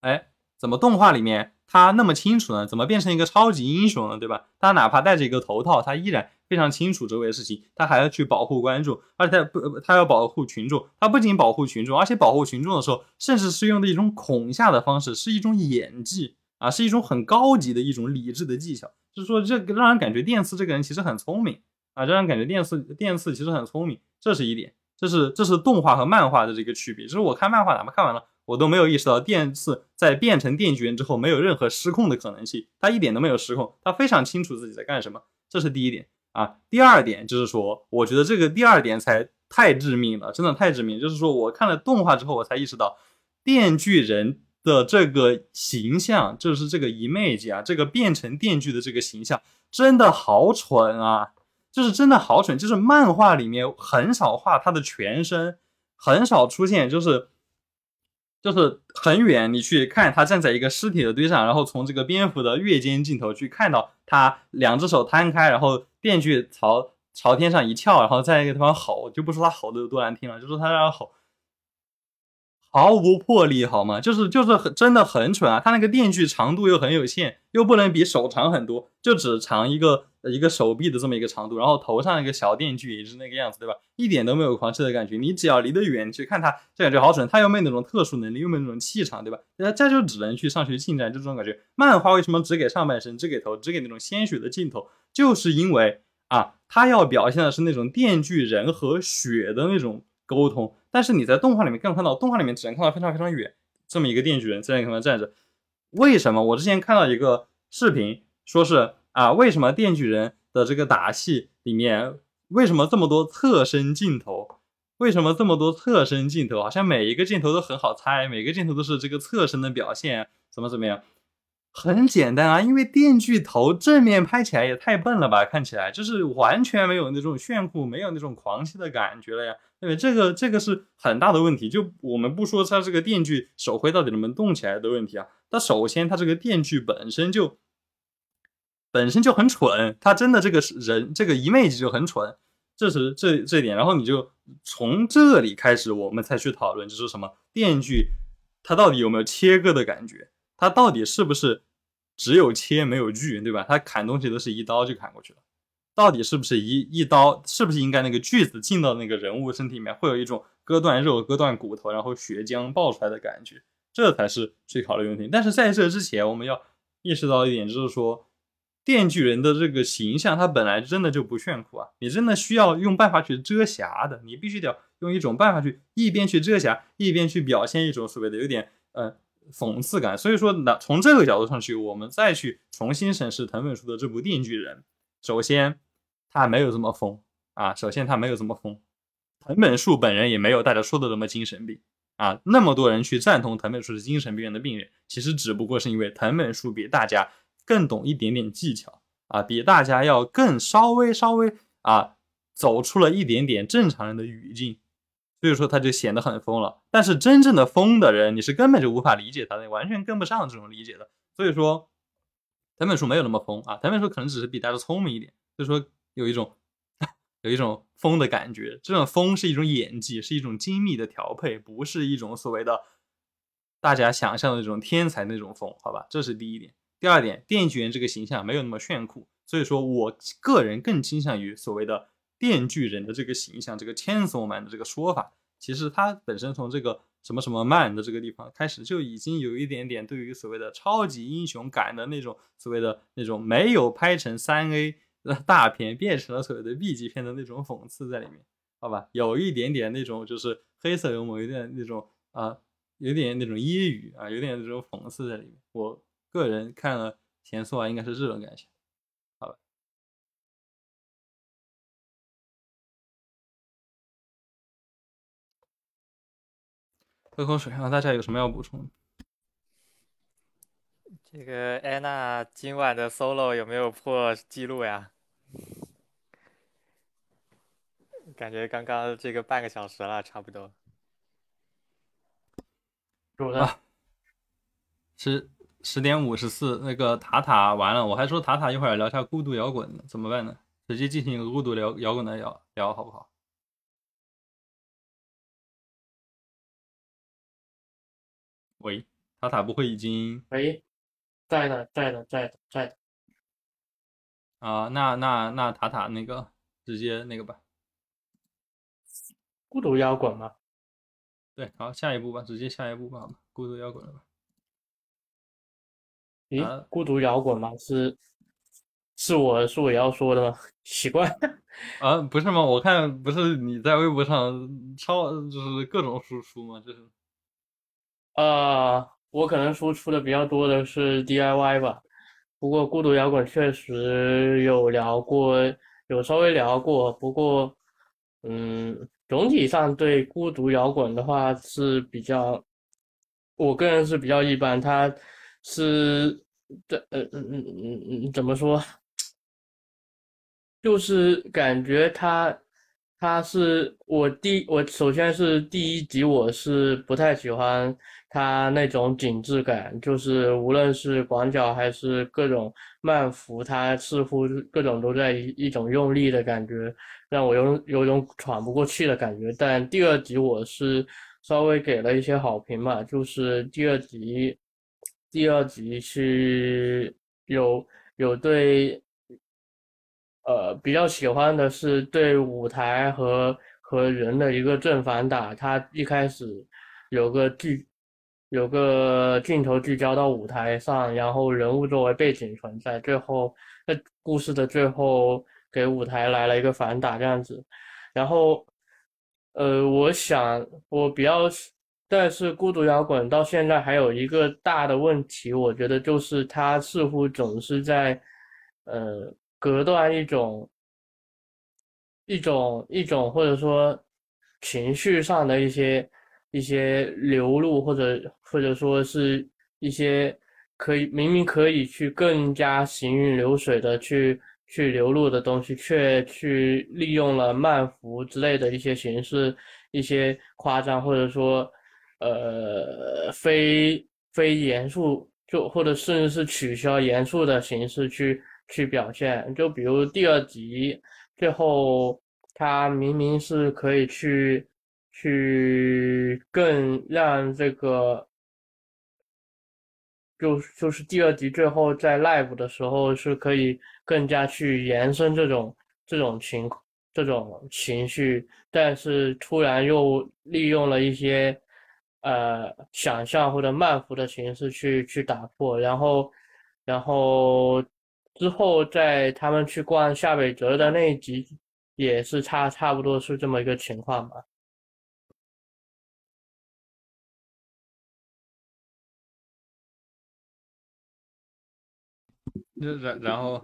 哎，怎么动画里面他那么清楚呢？怎么变成一个超级英雄呢？对吧？他哪怕戴着一个头套，他依然。非常清楚周围的事情，他还要去保护观众，而且他不，他要保护群众。他不仅保护群众，而且保护群众的时候，甚至是用的一种恐吓的方式，是一种演技啊，是一种很高级的一种理智的技巧。就是说，这个让人感觉电次这个人其实很聪明啊，让人感觉电次电次其实很聪明，这是一点。这是这是动画和漫画的这个区别。就是我看漫画，哪怕看完了，我都没有意识到电次在变成电锯人之后没有任何失控的可能性，他一点都没有失控，他非常清楚自己在干什么。这是第一点。啊，第二点就是说，我觉得这个第二点才太致命了，真的太致命。就是说我看了动画之后，我才意识到，电锯人的这个形象，就是这个 image 啊，这个变成电锯的这个形象，真的好蠢啊！就是真的好蠢，就是漫画里面很少画他的全身，很少出现，就是。就是很远，你去看他站在一个尸体的堆上，然后从这个蝙蝠的月间镜头去看到他两只手摊开，然后电锯朝朝天上一翘，然后在一个地方吼，就不说他吼的有多难听了，就说他那吼，毫无魄力，好吗？就是就是很真的很蠢啊！他那个电锯长度又很有限，又不能比手长很多，就只长一个一个手臂的这么一个长度，然后头上一个小电锯也是那个样子，对吧？一点都没有狂气的感觉。你只要离得远去看它，就感觉好蠢。它又没那种特殊能力，又没那种气场，对吧？那这就只能去上去近战，就这种感觉。漫画为什么只给上半身，只给头，只给那种鲜血的镜头？就是因为啊，它要表现的是那种电锯人和血的那种沟通。但是你在动画里面更看到，动画里面只能看到非常非常远这么一个电锯人在那地方站着。为什么？我之前看到一个视频，说是。啊，为什么电锯人的这个打戏里面为什么这么多侧身镜头？为什么这么多侧身镜头？好像每一个镜头都很好猜，每个镜头都是这个侧身的表现，怎么怎么样？很简单啊，因为电锯头正面拍起来也太笨了吧，看起来就是完全没有那种炫酷，没有那种狂气的感觉了呀。对，这个这个是很大的问题。就我们不说它这个电锯手挥到底能不能动起来的问题啊，它首先它这个电锯本身就。本身就很蠢，他真的这个人这个 image 就很蠢，这是这这点。然后你就从这里开始，我们才去讨论，就是什么电锯，它到底有没有切割的感觉？它到底是不是只有切没有锯，对吧？它砍东西都是一刀就砍过去了，到底是不是一一刀？是不是应该那个锯子进到那个人物身体里面，会有一种割断肉、割断骨头，然后血浆爆出来的感觉？这才是最考虑问题。但是在这之前，我们要意识到一点，就是说。电锯人的这个形象，它本来真的就不炫酷啊！你真的需要用办法去遮瑕的，你必须得用一种办法去一边去遮瑕，一边去表现一种所谓的有点呃讽刺感。所以说，那从这个角度上去，我们再去重新审视藤本树的这部《电锯人》，首先他没有这么疯啊，首先他没有这么疯，藤本树本人也没有大家说的那么精神病啊。那么多人去赞同藤本树是精神病院的病人，其实只不过是因为藤本树比大家。更懂一点点技巧啊，比大家要更稍微稍微啊，走出了一点点正常人的语境，所以说他就显得很疯了。但是真正的疯的人，你是根本就无法理解他的，完全跟不上这种理解的。所以说，藤本树没有那么疯啊，藤本树可能只是比大家聪明一点，所以说有一种 有一种疯的感觉。这种疯是一种演技，是一种精密的调配，不是一种所谓的大家想象的那种天才那种疯，好吧？这是第一点。第二点，电锯人这个形象没有那么炫酷，所以说我个人更倾向于所谓的电锯人的这个形象，这个 Chainsaw Man 的这个说法。其实它本身从这个什么什么漫的这个地方开始，就已经有一点点对于所谓的超级英雄感的那种所谓的那种没有拍成三 A 大片，变成了所谓的 B 级片的那种讽刺在里面，好吧？有一点点那种就是黑色幽默，有点那种啊，有点那种揶揄啊，有点那种讽刺在里面，我。个人看了前作啊，应该是这种感觉，好吧。喝口水啊，大家有什么要补充？这个安娜今晚的 solo 有没有破记录呀？感觉刚刚这个半个小时了，差不多。有的。十。十点五十四，那个塔塔完了，我还说塔塔一会儿聊下孤独摇滚呢，怎么办呢？直接进行一个孤独摇摇滚的聊聊好不好？喂，塔塔不会已经？喂，在的，在的，在的，在的。啊，那那那塔塔那个直接那个吧。孤独摇滚吗？对，好，下一步吧，直接下一步吧，孤独摇滚了吧。咦，孤独摇滚吗？是，是我是我要说的吗？奇怪，啊，不是吗？我看不是你在微博上超就是各种输出吗？就是，啊，我可能输出的比较多的是 DIY 吧。不过孤独摇滚确实有聊过，有稍微聊过。不过，嗯，总体上对孤独摇滚的话是比较，我个人是比较一般。他。是，这呃嗯嗯嗯嗯怎么说？就是感觉他，他是我第我首先是第一集我是不太喜欢他那种紧致感，就是无论是广角还是各种慢幅，他似乎各种都在一一种用力的感觉，让我有有种喘不过气的感觉。但第二集我是稍微给了一些好评嘛，就是第二集。第二集是有有对呃比较喜欢的是对舞台和和人的一个正反打。他一开始有个剧有个镜头聚焦到舞台上，然后人物作为背景存在，最后在故事的最后给舞台来了一个反打这样子。然后，呃，我想我比较。但是孤独摇滚到现在还有一个大的问题，我觉得就是它似乎总是在，呃，隔断一种，一种一种或者说情绪上的一些一些流露，或者或者说是一些可以明明可以去更加行云流水的去去流露的东西，却去利用了慢幅之类的一些形式，一些夸张或者说。呃，非非严肃，就或者甚至是取消严肃的形式去去表现，就比如第二集最后，他明明是可以去去更让这个，就就是第二集最后在 live 的时候是可以更加去延伸这种这种情这种情绪，但是突然又利用了一些。呃，想象或者慢幅的形式去去打破，然后，然后之后在他们去逛夏北泽的那一集，也是差差不多是这么一个情况吧。然然后，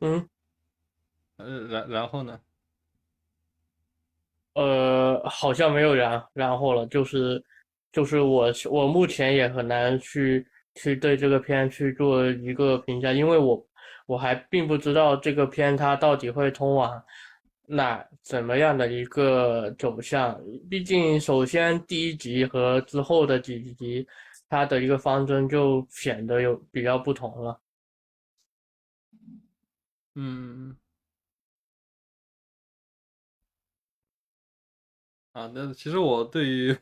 嗯，呃，然然后呢？呃，好像没有然然后了，就是就是我我目前也很难去去对这个片去做一个评价，因为我我还并不知道这个片它到底会通往哪怎么样的一个走向。毕竟，首先第一集和之后的几集，它的一个方针就显得有比较不同了。嗯。啊，那其实我对于，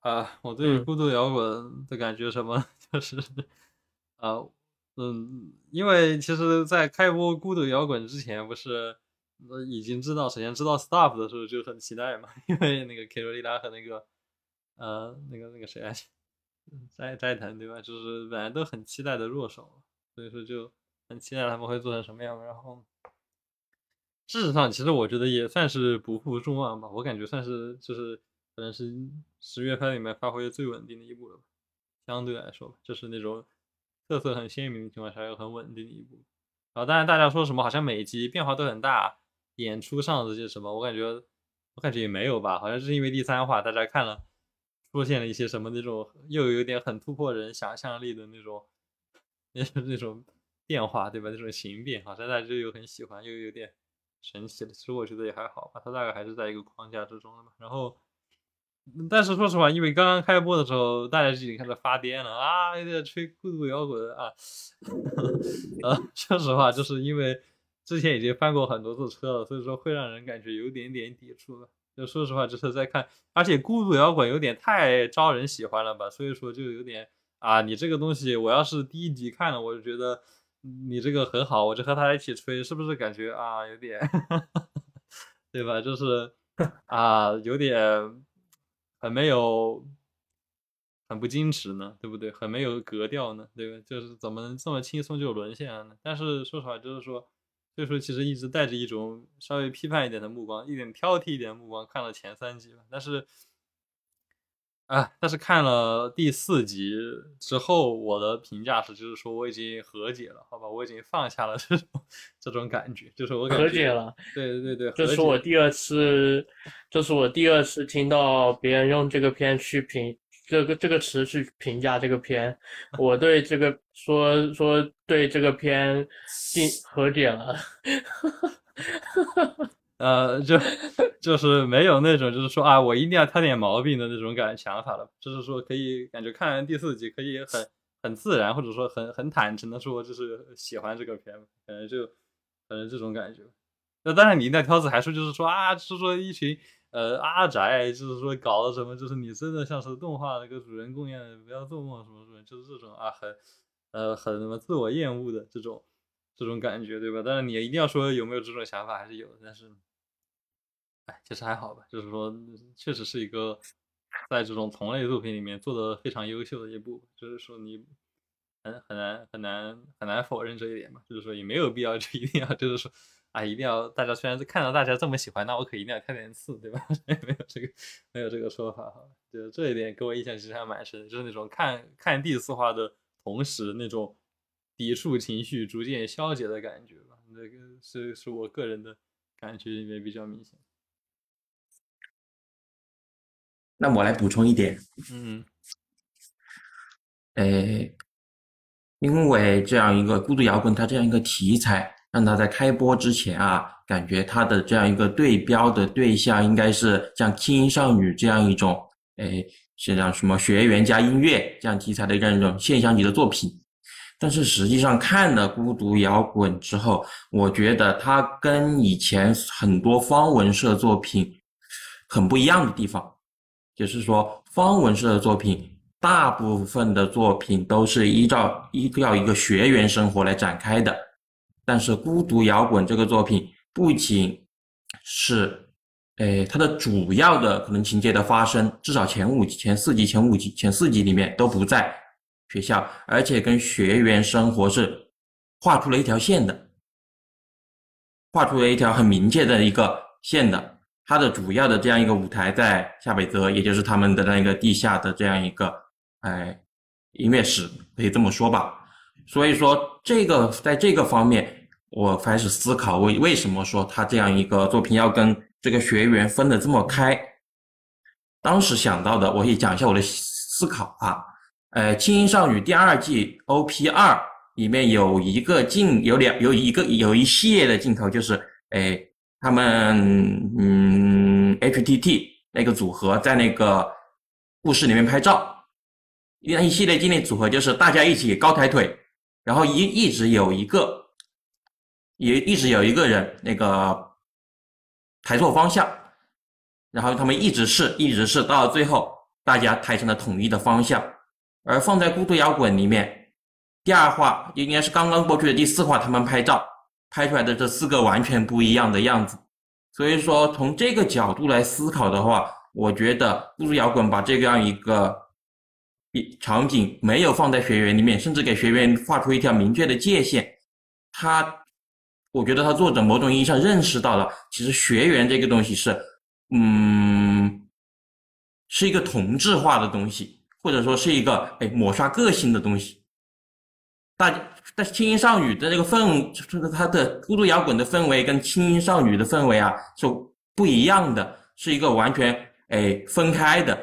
啊，我对于孤独摇滚的感觉什么，就是，啊，嗯，因为其实，在开播孤独摇滚之前，不是已经知道，首先知道 Stop 的时候就很期待嘛，因为那个 k 罗 r 拉和那个，呃，那个那个谁啊，斋斋藤对吧？就是本来都很期待的弱手，所以说就很期待他们会做成什么样，然后。事实上，其实我觉得也算是不负众望吧。我感觉算是就是可能是十月番里面发挥最稳定的一部了吧，相对来说，就是那种特色很鲜明的情况下又很稳定的一部。然后当然大家说什么好像每一集变化都很大，演出上这些什么，我感觉我感觉也没有吧。好像是因为第三话大家看了，出现了一些什么那种又有点很突破人想象力的那种那那种变化，对吧？那种形变，好像大家就又很喜欢，又有点。神奇的，其实我觉得也还好吧，它大概还是在一个框架之中的嘛。然后，但是说实话，因为刚刚开播的时候，大家就已经开始发癫了啊，有点吹孤独摇滚啊。呃，说实话，就是因为之前已经翻过很多次车了，所以说会让人感觉有点点抵触了。就说实话，就是在看，而且孤独摇滚有点太招人喜欢了吧，所以说就有点啊，你这个东西，我要是第一集看了，我就觉得。你这个很好，我就和他一起吹，是不是感觉啊有点，对吧？就是啊有点很没有，很不矜持呢，对不对？很没有格调呢，对吧？就是怎么能这么轻松就沦陷了呢？但是说实话，就是说，所以说其实一直带着一种稍微批判一点的目光，一点挑剔一点的目光看了前三集吧，但是。啊！但是看了第四集之后，我的评价是，就是说我已经和解了，好吧，我已经放下了这种这种感觉，就是我和解了。对对对，这是我第二次，这是我第二次听到别人用这个片去评这个这个词去评价这个片，我对这个说说对这个片进和解了。呃，就 就是没有那种，就是说啊，我一定要挑点毛病的那种感想法了。就是说，可以感觉看完第四集，可以很很自然，或者说很很坦诚的说，就是喜欢这个片，可能就可能这种感觉。那当然，你那挑子还说，就是说啊，就是说一群呃阿宅，就是说搞了什么，就是你真的像是动画那个主人公一样，不要做梦什么什么，就是这种啊，很呃很什么自我厌恶的这种这种感觉，对吧？但是你一定要说有没有这种想法还是有的，但是，哎，其实还好吧，就是说确实是一个在这种同类作品里面做的非常优秀的一部，就是说你很很难很难很难否认这一点嘛，就是说也没有必要就一定要就是说。啊，一定要大家虽然是看到大家这么喜欢，那我可一定要看点刺，对吧？没有这个没有这个说法哈。就这一点给我印象其实还蛮深，就是那种看看第四话的同时，那种抵触情绪逐渐消解的感觉吧。那个是是我个人的感觉里面比较明显。那我来补充一点，嗯，诶，因为这样一个孤独摇滚，它这样一个题材。让他在开播之前啊，感觉他的这样一个对标的对象应该是像《轻音少女》这样一种，哎，是像什么学员加音乐这样题材的这样一种现象级的作品。但是实际上看了《孤独摇滚》之后，我觉得它跟以前很多方文社作品很不一样的地方，就是说方文社的作品大部分的作品都是依照依照一个学员生活来展开的。但是《孤独摇滚》这个作品不仅是，诶，它的主要的可能情节的发生，至少前五前四集、前五集、前四集里面都不在学校，而且跟学员生活是画出了一条线的，画出了一条很明确的一个线的。它的主要的这样一个舞台在夏北泽，也就是他们的那个地下的这样一个，哎，音乐室，可以这么说吧。所以说，这个在这个方面，我开始思考为为什么说他这样一个作品要跟这个学员分得这么开。当时想到的，我可以讲一下我的思考啊。呃，《轻音少女》第二季 OP 二里面有一个镜，有两有一个有一系列的镜头，就是哎，他们嗯 HTT 那个组合在那个故事里面拍照，一一系列经典组合就是大家一起高抬腿。然后一一直有一个，也一直有一个人那个抬错方向，然后他们一直试，一直试，到了最后大家抬成了统一的方向。而放在孤独摇滚里面，第二话应该是刚刚过去的第四话，他们拍照拍出来的这四个完全不一样的样子。所以说从这个角度来思考的话，我觉得孤独摇滚把这样一个。场景没有放在学员里面，甚至给学员画出一条明确的界限。他，我觉得他作者某种意义上认识到了，其实学员这个东西是，嗯，是一个同质化的东西，或者说是一个哎抹杀个性的东西。大，但是轻音少女的这个氛，就是它的孤独摇滚的氛围跟轻音少女的氛围啊是不一样的，是一个完全哎分开的。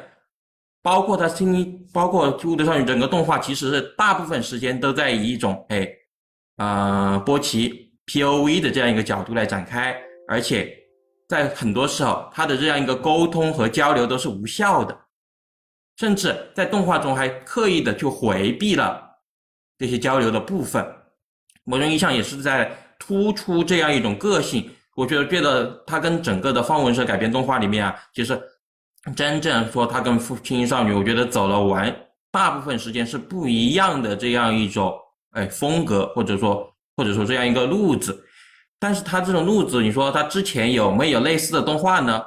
包括它新，包括《孤独少女》整个动画，其实是大部分时间都在以一种哎，呃，波奇 P O V 的这样一个角度来展开，而且在很多时候，它的这样一个沟通和交流都是无效的，甚至在动画中还刻意的去回避了这些交流的部分，某种意义上也是在突出这样一种个性。我觉得，觉得它跟整个的方文社改编动画里面啊，其实。真正说他跟《父亲少女》，我觉得走了完大部分时间是不一样的这样一种哎风格，或者说或者说这样一个路子。但是他这种路子，你说他之前有没有类似的动画呢？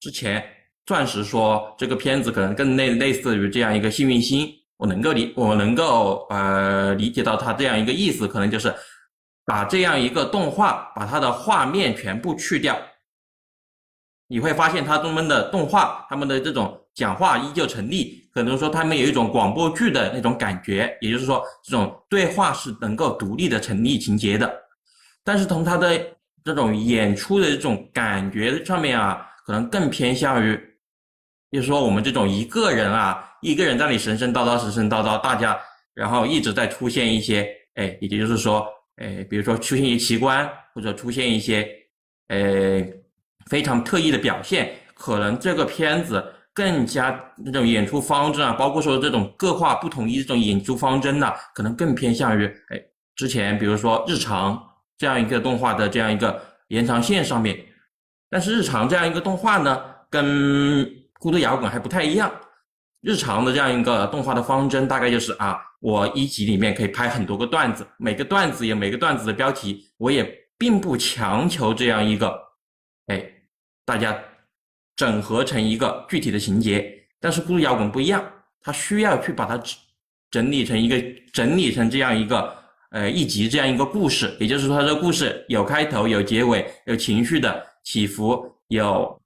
之前钻石说这个片子可能更类类似于这样一个幸运星，我能够理我能够呃理解到他这样一个意思，可能就是把这样一个动画把它的画面全部去掉。你会发现，他他们的动画，他们的这种讲话依旧成立，可能说他们有一种广播剧的那种感觉，也就是说，这种对话是能够独立的成立情节的。但是从他的这种演出的这种感觉上面啊，可能更偏向于，就是说我们这种一个人啊，一个人在那里神神叨叨，神神叨叨，大家然后一直在出现一些，哎，也就是说，哎，比如说出现一些奇观，或者出现一些，哎。非常特异的表现，可能这个片子更加那种演出方针啊，包括说这种各化不统一这种演出方针呢，可能更偏向于哎之前比如说日常这样一个动画的这样一个延长线上面，但是日常这样一个动画呢，跟孤独摇滚还不太一样。日常的这样一个动画的方针，大概就是啊，我一集里面可以拍很多个段子，每个段子有每个段子的标题，我也并不强求这样一个，哎，大家整合成一个具体的情节。但是孤独摇滚不一样，它需要去把它整理成一个整理成这样一个呃一集这样一个故事，也就是说，它这个故事有开头、有结尾、有情绪的起伏、有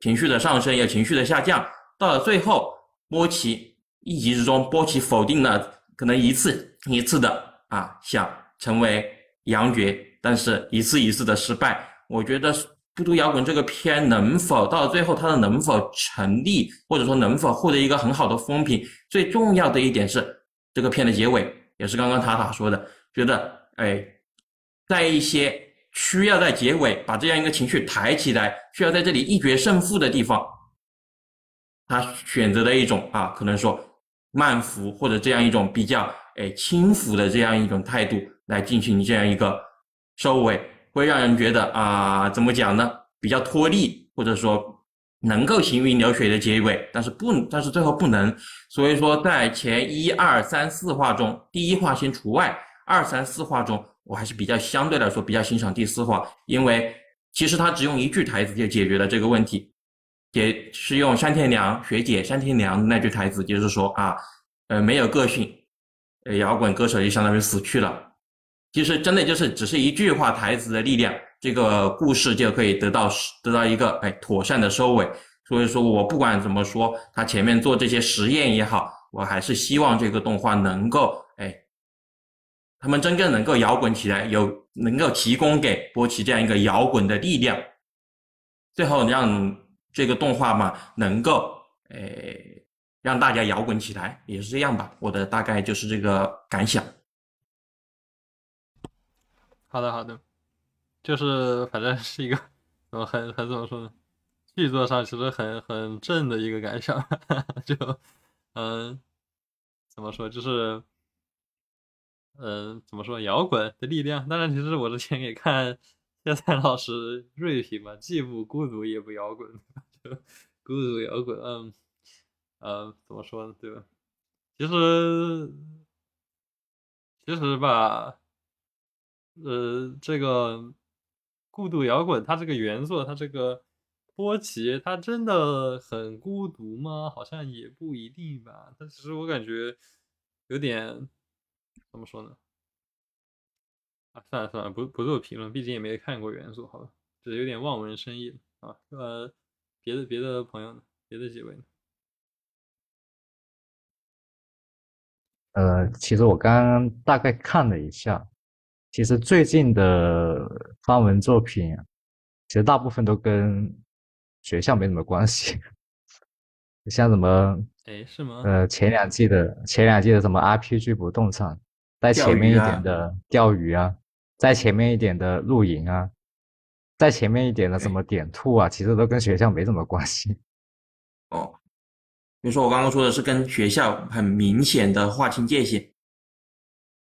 情绪的上升、有情绪的下降，到了最后。波奇一集之中，波奇否定了可能一次一次的啊想成为杨爵，但是一次一次的失败。我觉得《孤独摇滚》这个片能否到最后它的能否成立，或者说能否获得一个很好的风评，最重要的一点是这个片的结尾，也是刚刚塔塔说的，觉得哎，在一些需要在结尾把这样一个情绪抬起来，需要在这里一决胜负的地方。他选择的一种啊，可能说慢浮或者这样一种比较诶轻浮的这样一种态度来进行这样一个收尾，会让人觉得啊，怎么讲呢？比较脱力，或者说能够行云流水的结尾，但是不，但是最后不能。所以说，在前一二三四话中，第一话先除外，二三四话中，我还是比较相对来说比较欣赏第四话，因为其实他只用一句台词就解决了这个问题。也是用山田凉学姐山田凉那句台词，就是说啊，呃，没有个性，呃，摇滚歌手就相当于死去了。其实真的就是只是一句话台词的力量，这个故事就可以得到得到一个哎妥善的收尾。所以说我不管怎么说，他前面做这些实验也好，我还是希望这个动画能够哎，他们真正能够摇滚起来，有能够提供给波奇这样一个摇滚的力量，最后让。这个动画嘛，能够诶让大家摇滚起来，也是这样吧。我的大概就是这个感想。好的，好的，就是反正是一个呃很很怎么说呢？剧作上其实很很正的一个感想，就嗯怎么说就是嗯怎么说摇滚的力量。当然，其实我之前也看。叶灿老师锐评嘛，既不孤独也不摇滚，就孤独摇滚，嗯，呃，怎么说呢，对吧？其实，其实吧，呃，这个孤独摇滚，它这个原作，它这个波奇，它真的很孤独吗？好像也不一定吧。但其实我感觉有点，怎么说呢？啊，算了算了，不不做评论，毕竟也没看过原作，好吧，只是有点望文生义啊。呃，别的别的朋友呢？别的几位呢？呃，其实我刚刚大概看了一下，其实最近的发文作品，其实大部分都跟学校没什么关系，像什么，哎，是吗？呃，前两季的前两季的什么 RPG 不动产，在前面一点的钓鱼啊。在前面一点的露营啊，在前面一点的什么点兔啊，其实都跟学校没什么关系。哦，比如说我刚刚说的是跟学校很明显的划清界限。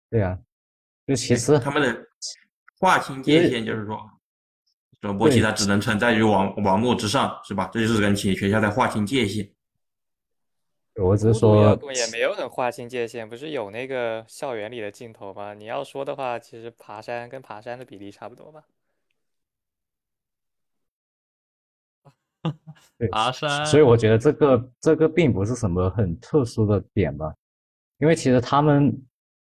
对啊，就其实他们的划清界限就是说，说波奇他只能存在于网网络之上，是吧？这就是跟企业学校在划清界限。我只是说，也没有很划清界限，不是有那个校园里的镜头吗？你要说的话，其实爬山跟爬山的比例差不多吧。爬山，所以我觉得这个这个并不是什么很特殊的点吧，因为其实他们，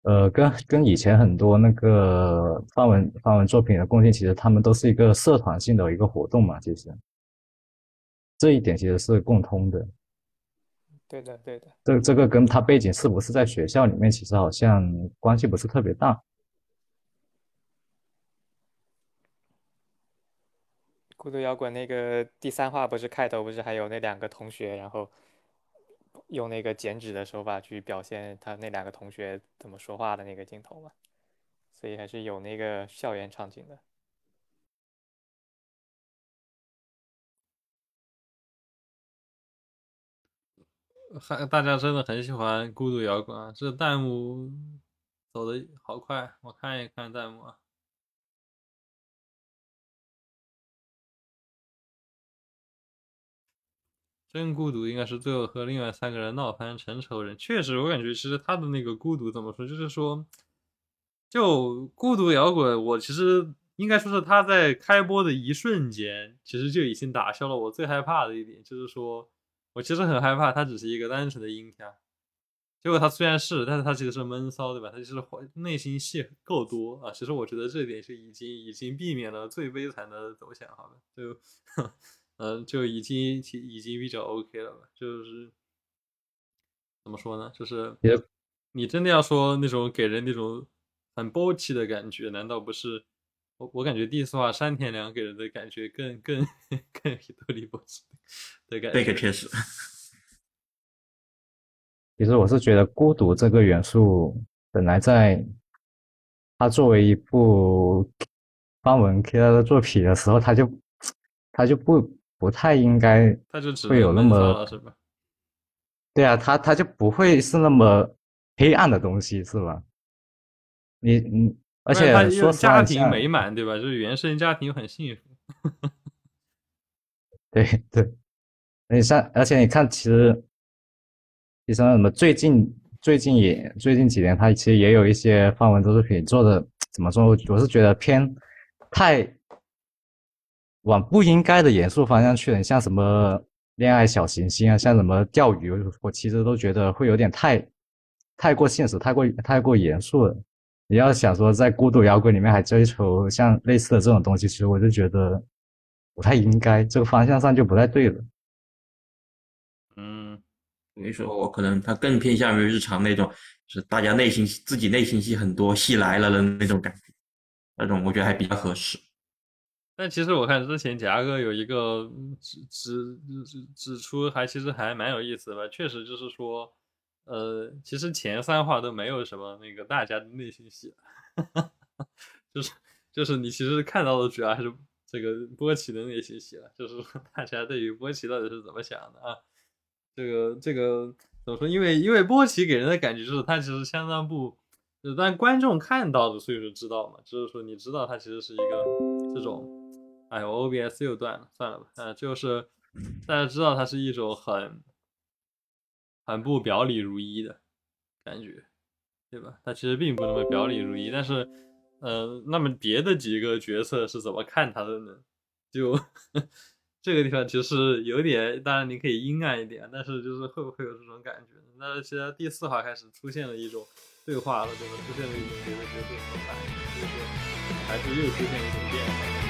呃，跟跟以前很多那个范文范文作品的共性，其实他们都是一个社团性的一个活动嘛，其实这一点其实是共通的。对的，对的。这这个跟他背景是不是在学校里面，其实好像关系不是特别大。孤独摇滚那个第三话不是开头不是还有那两个同学，然后用那个剪纸的手法去表现他那两个同学怎么说话的那个镜头嘛？所以还是有那个校园场景的。还大家真的很喜欢孤独摇滚啊！这弹幕走的好快，我看一看弹幕啊。真孤独应该是最后和另外三个人闹翻成仇人。确实，我感觉其实他的那个孤独怎么说，就是说，就孤独摇滚，我其实应该说是他在开播的一瞬间，其实就已经打消了我最害怕的一点，就是说我其实很害怕他只是一个单纯的阴天。结果他虽然是，但是他其实是闷骚，对吧？他其实内心戏够多啊。其实我觉得这点是已经已经避免了最悲惨的走向，好吧？就，嗯，就已经已经比较 OK 了吧？就是怎么说呢？就是你真的要说那种给人那种很波气的感觉，难道不是？我我感觉第一次画山田凉给人的感觉更更更多里波气的感觉。这个确实。其实我是觉得孤独这个元素本来在它作为一部方文 K 的作品的时候，它就它就不不太应该他就会有那么是吧？对啊，他他就不会是那么黑暗的东西是吧？你你而且说家庭美满对吧？就是原生家庭很幸福。对对，你像而且你看其实。其实什么最近最近也最近几年，他其实也有一些范文都是可以做的怎么说？我是觉得偏太往不应该的严肃方向去了。像什么恋爱小行星啊，像什么钓鱼，我其实都觉得会有点太太过现实，太过太过严肃了。你要想说在孤独摇滚里面还追求像类似的这种东西，其实我就觉得不太应该，这个方向上就不太对了。嗯所以说我可能他更偏向于日常那种，是大家内心自己内心戏很多，戏来了的那种感觉，那种我觉得还比较合适。但其实我看之前夹哥有一个指指指指出，还其实还蛮有意思的吧。确实就是说，呃，其实前三话都没有什么那个大家的内心戏，就是就是你其实看到的主要还是这个波奇的内心戏了，就是大家对于波奇到底是怎么想的啊。这个这个怎么说？因为因为波奇给人的感觉就是他其实相当不，但观众看到的，所以说知道嘛，就是说你知道他其实是一个这种，哎，我 OBS 又断了，算了吧，啊，就是大家知道他是一种很很不表里如一的感觉，对吧？他其实并不那么表里如一，但是，呃，那么别的几个角色是怎么看他的呢？就。这个地方其实有点，当然你可以阴暗一点，但是就是会不会有这种感觉？那其实第四话开始出现了一种对话了，对吧？出现了一种别的角色的反应，就是还是又出现一种变化。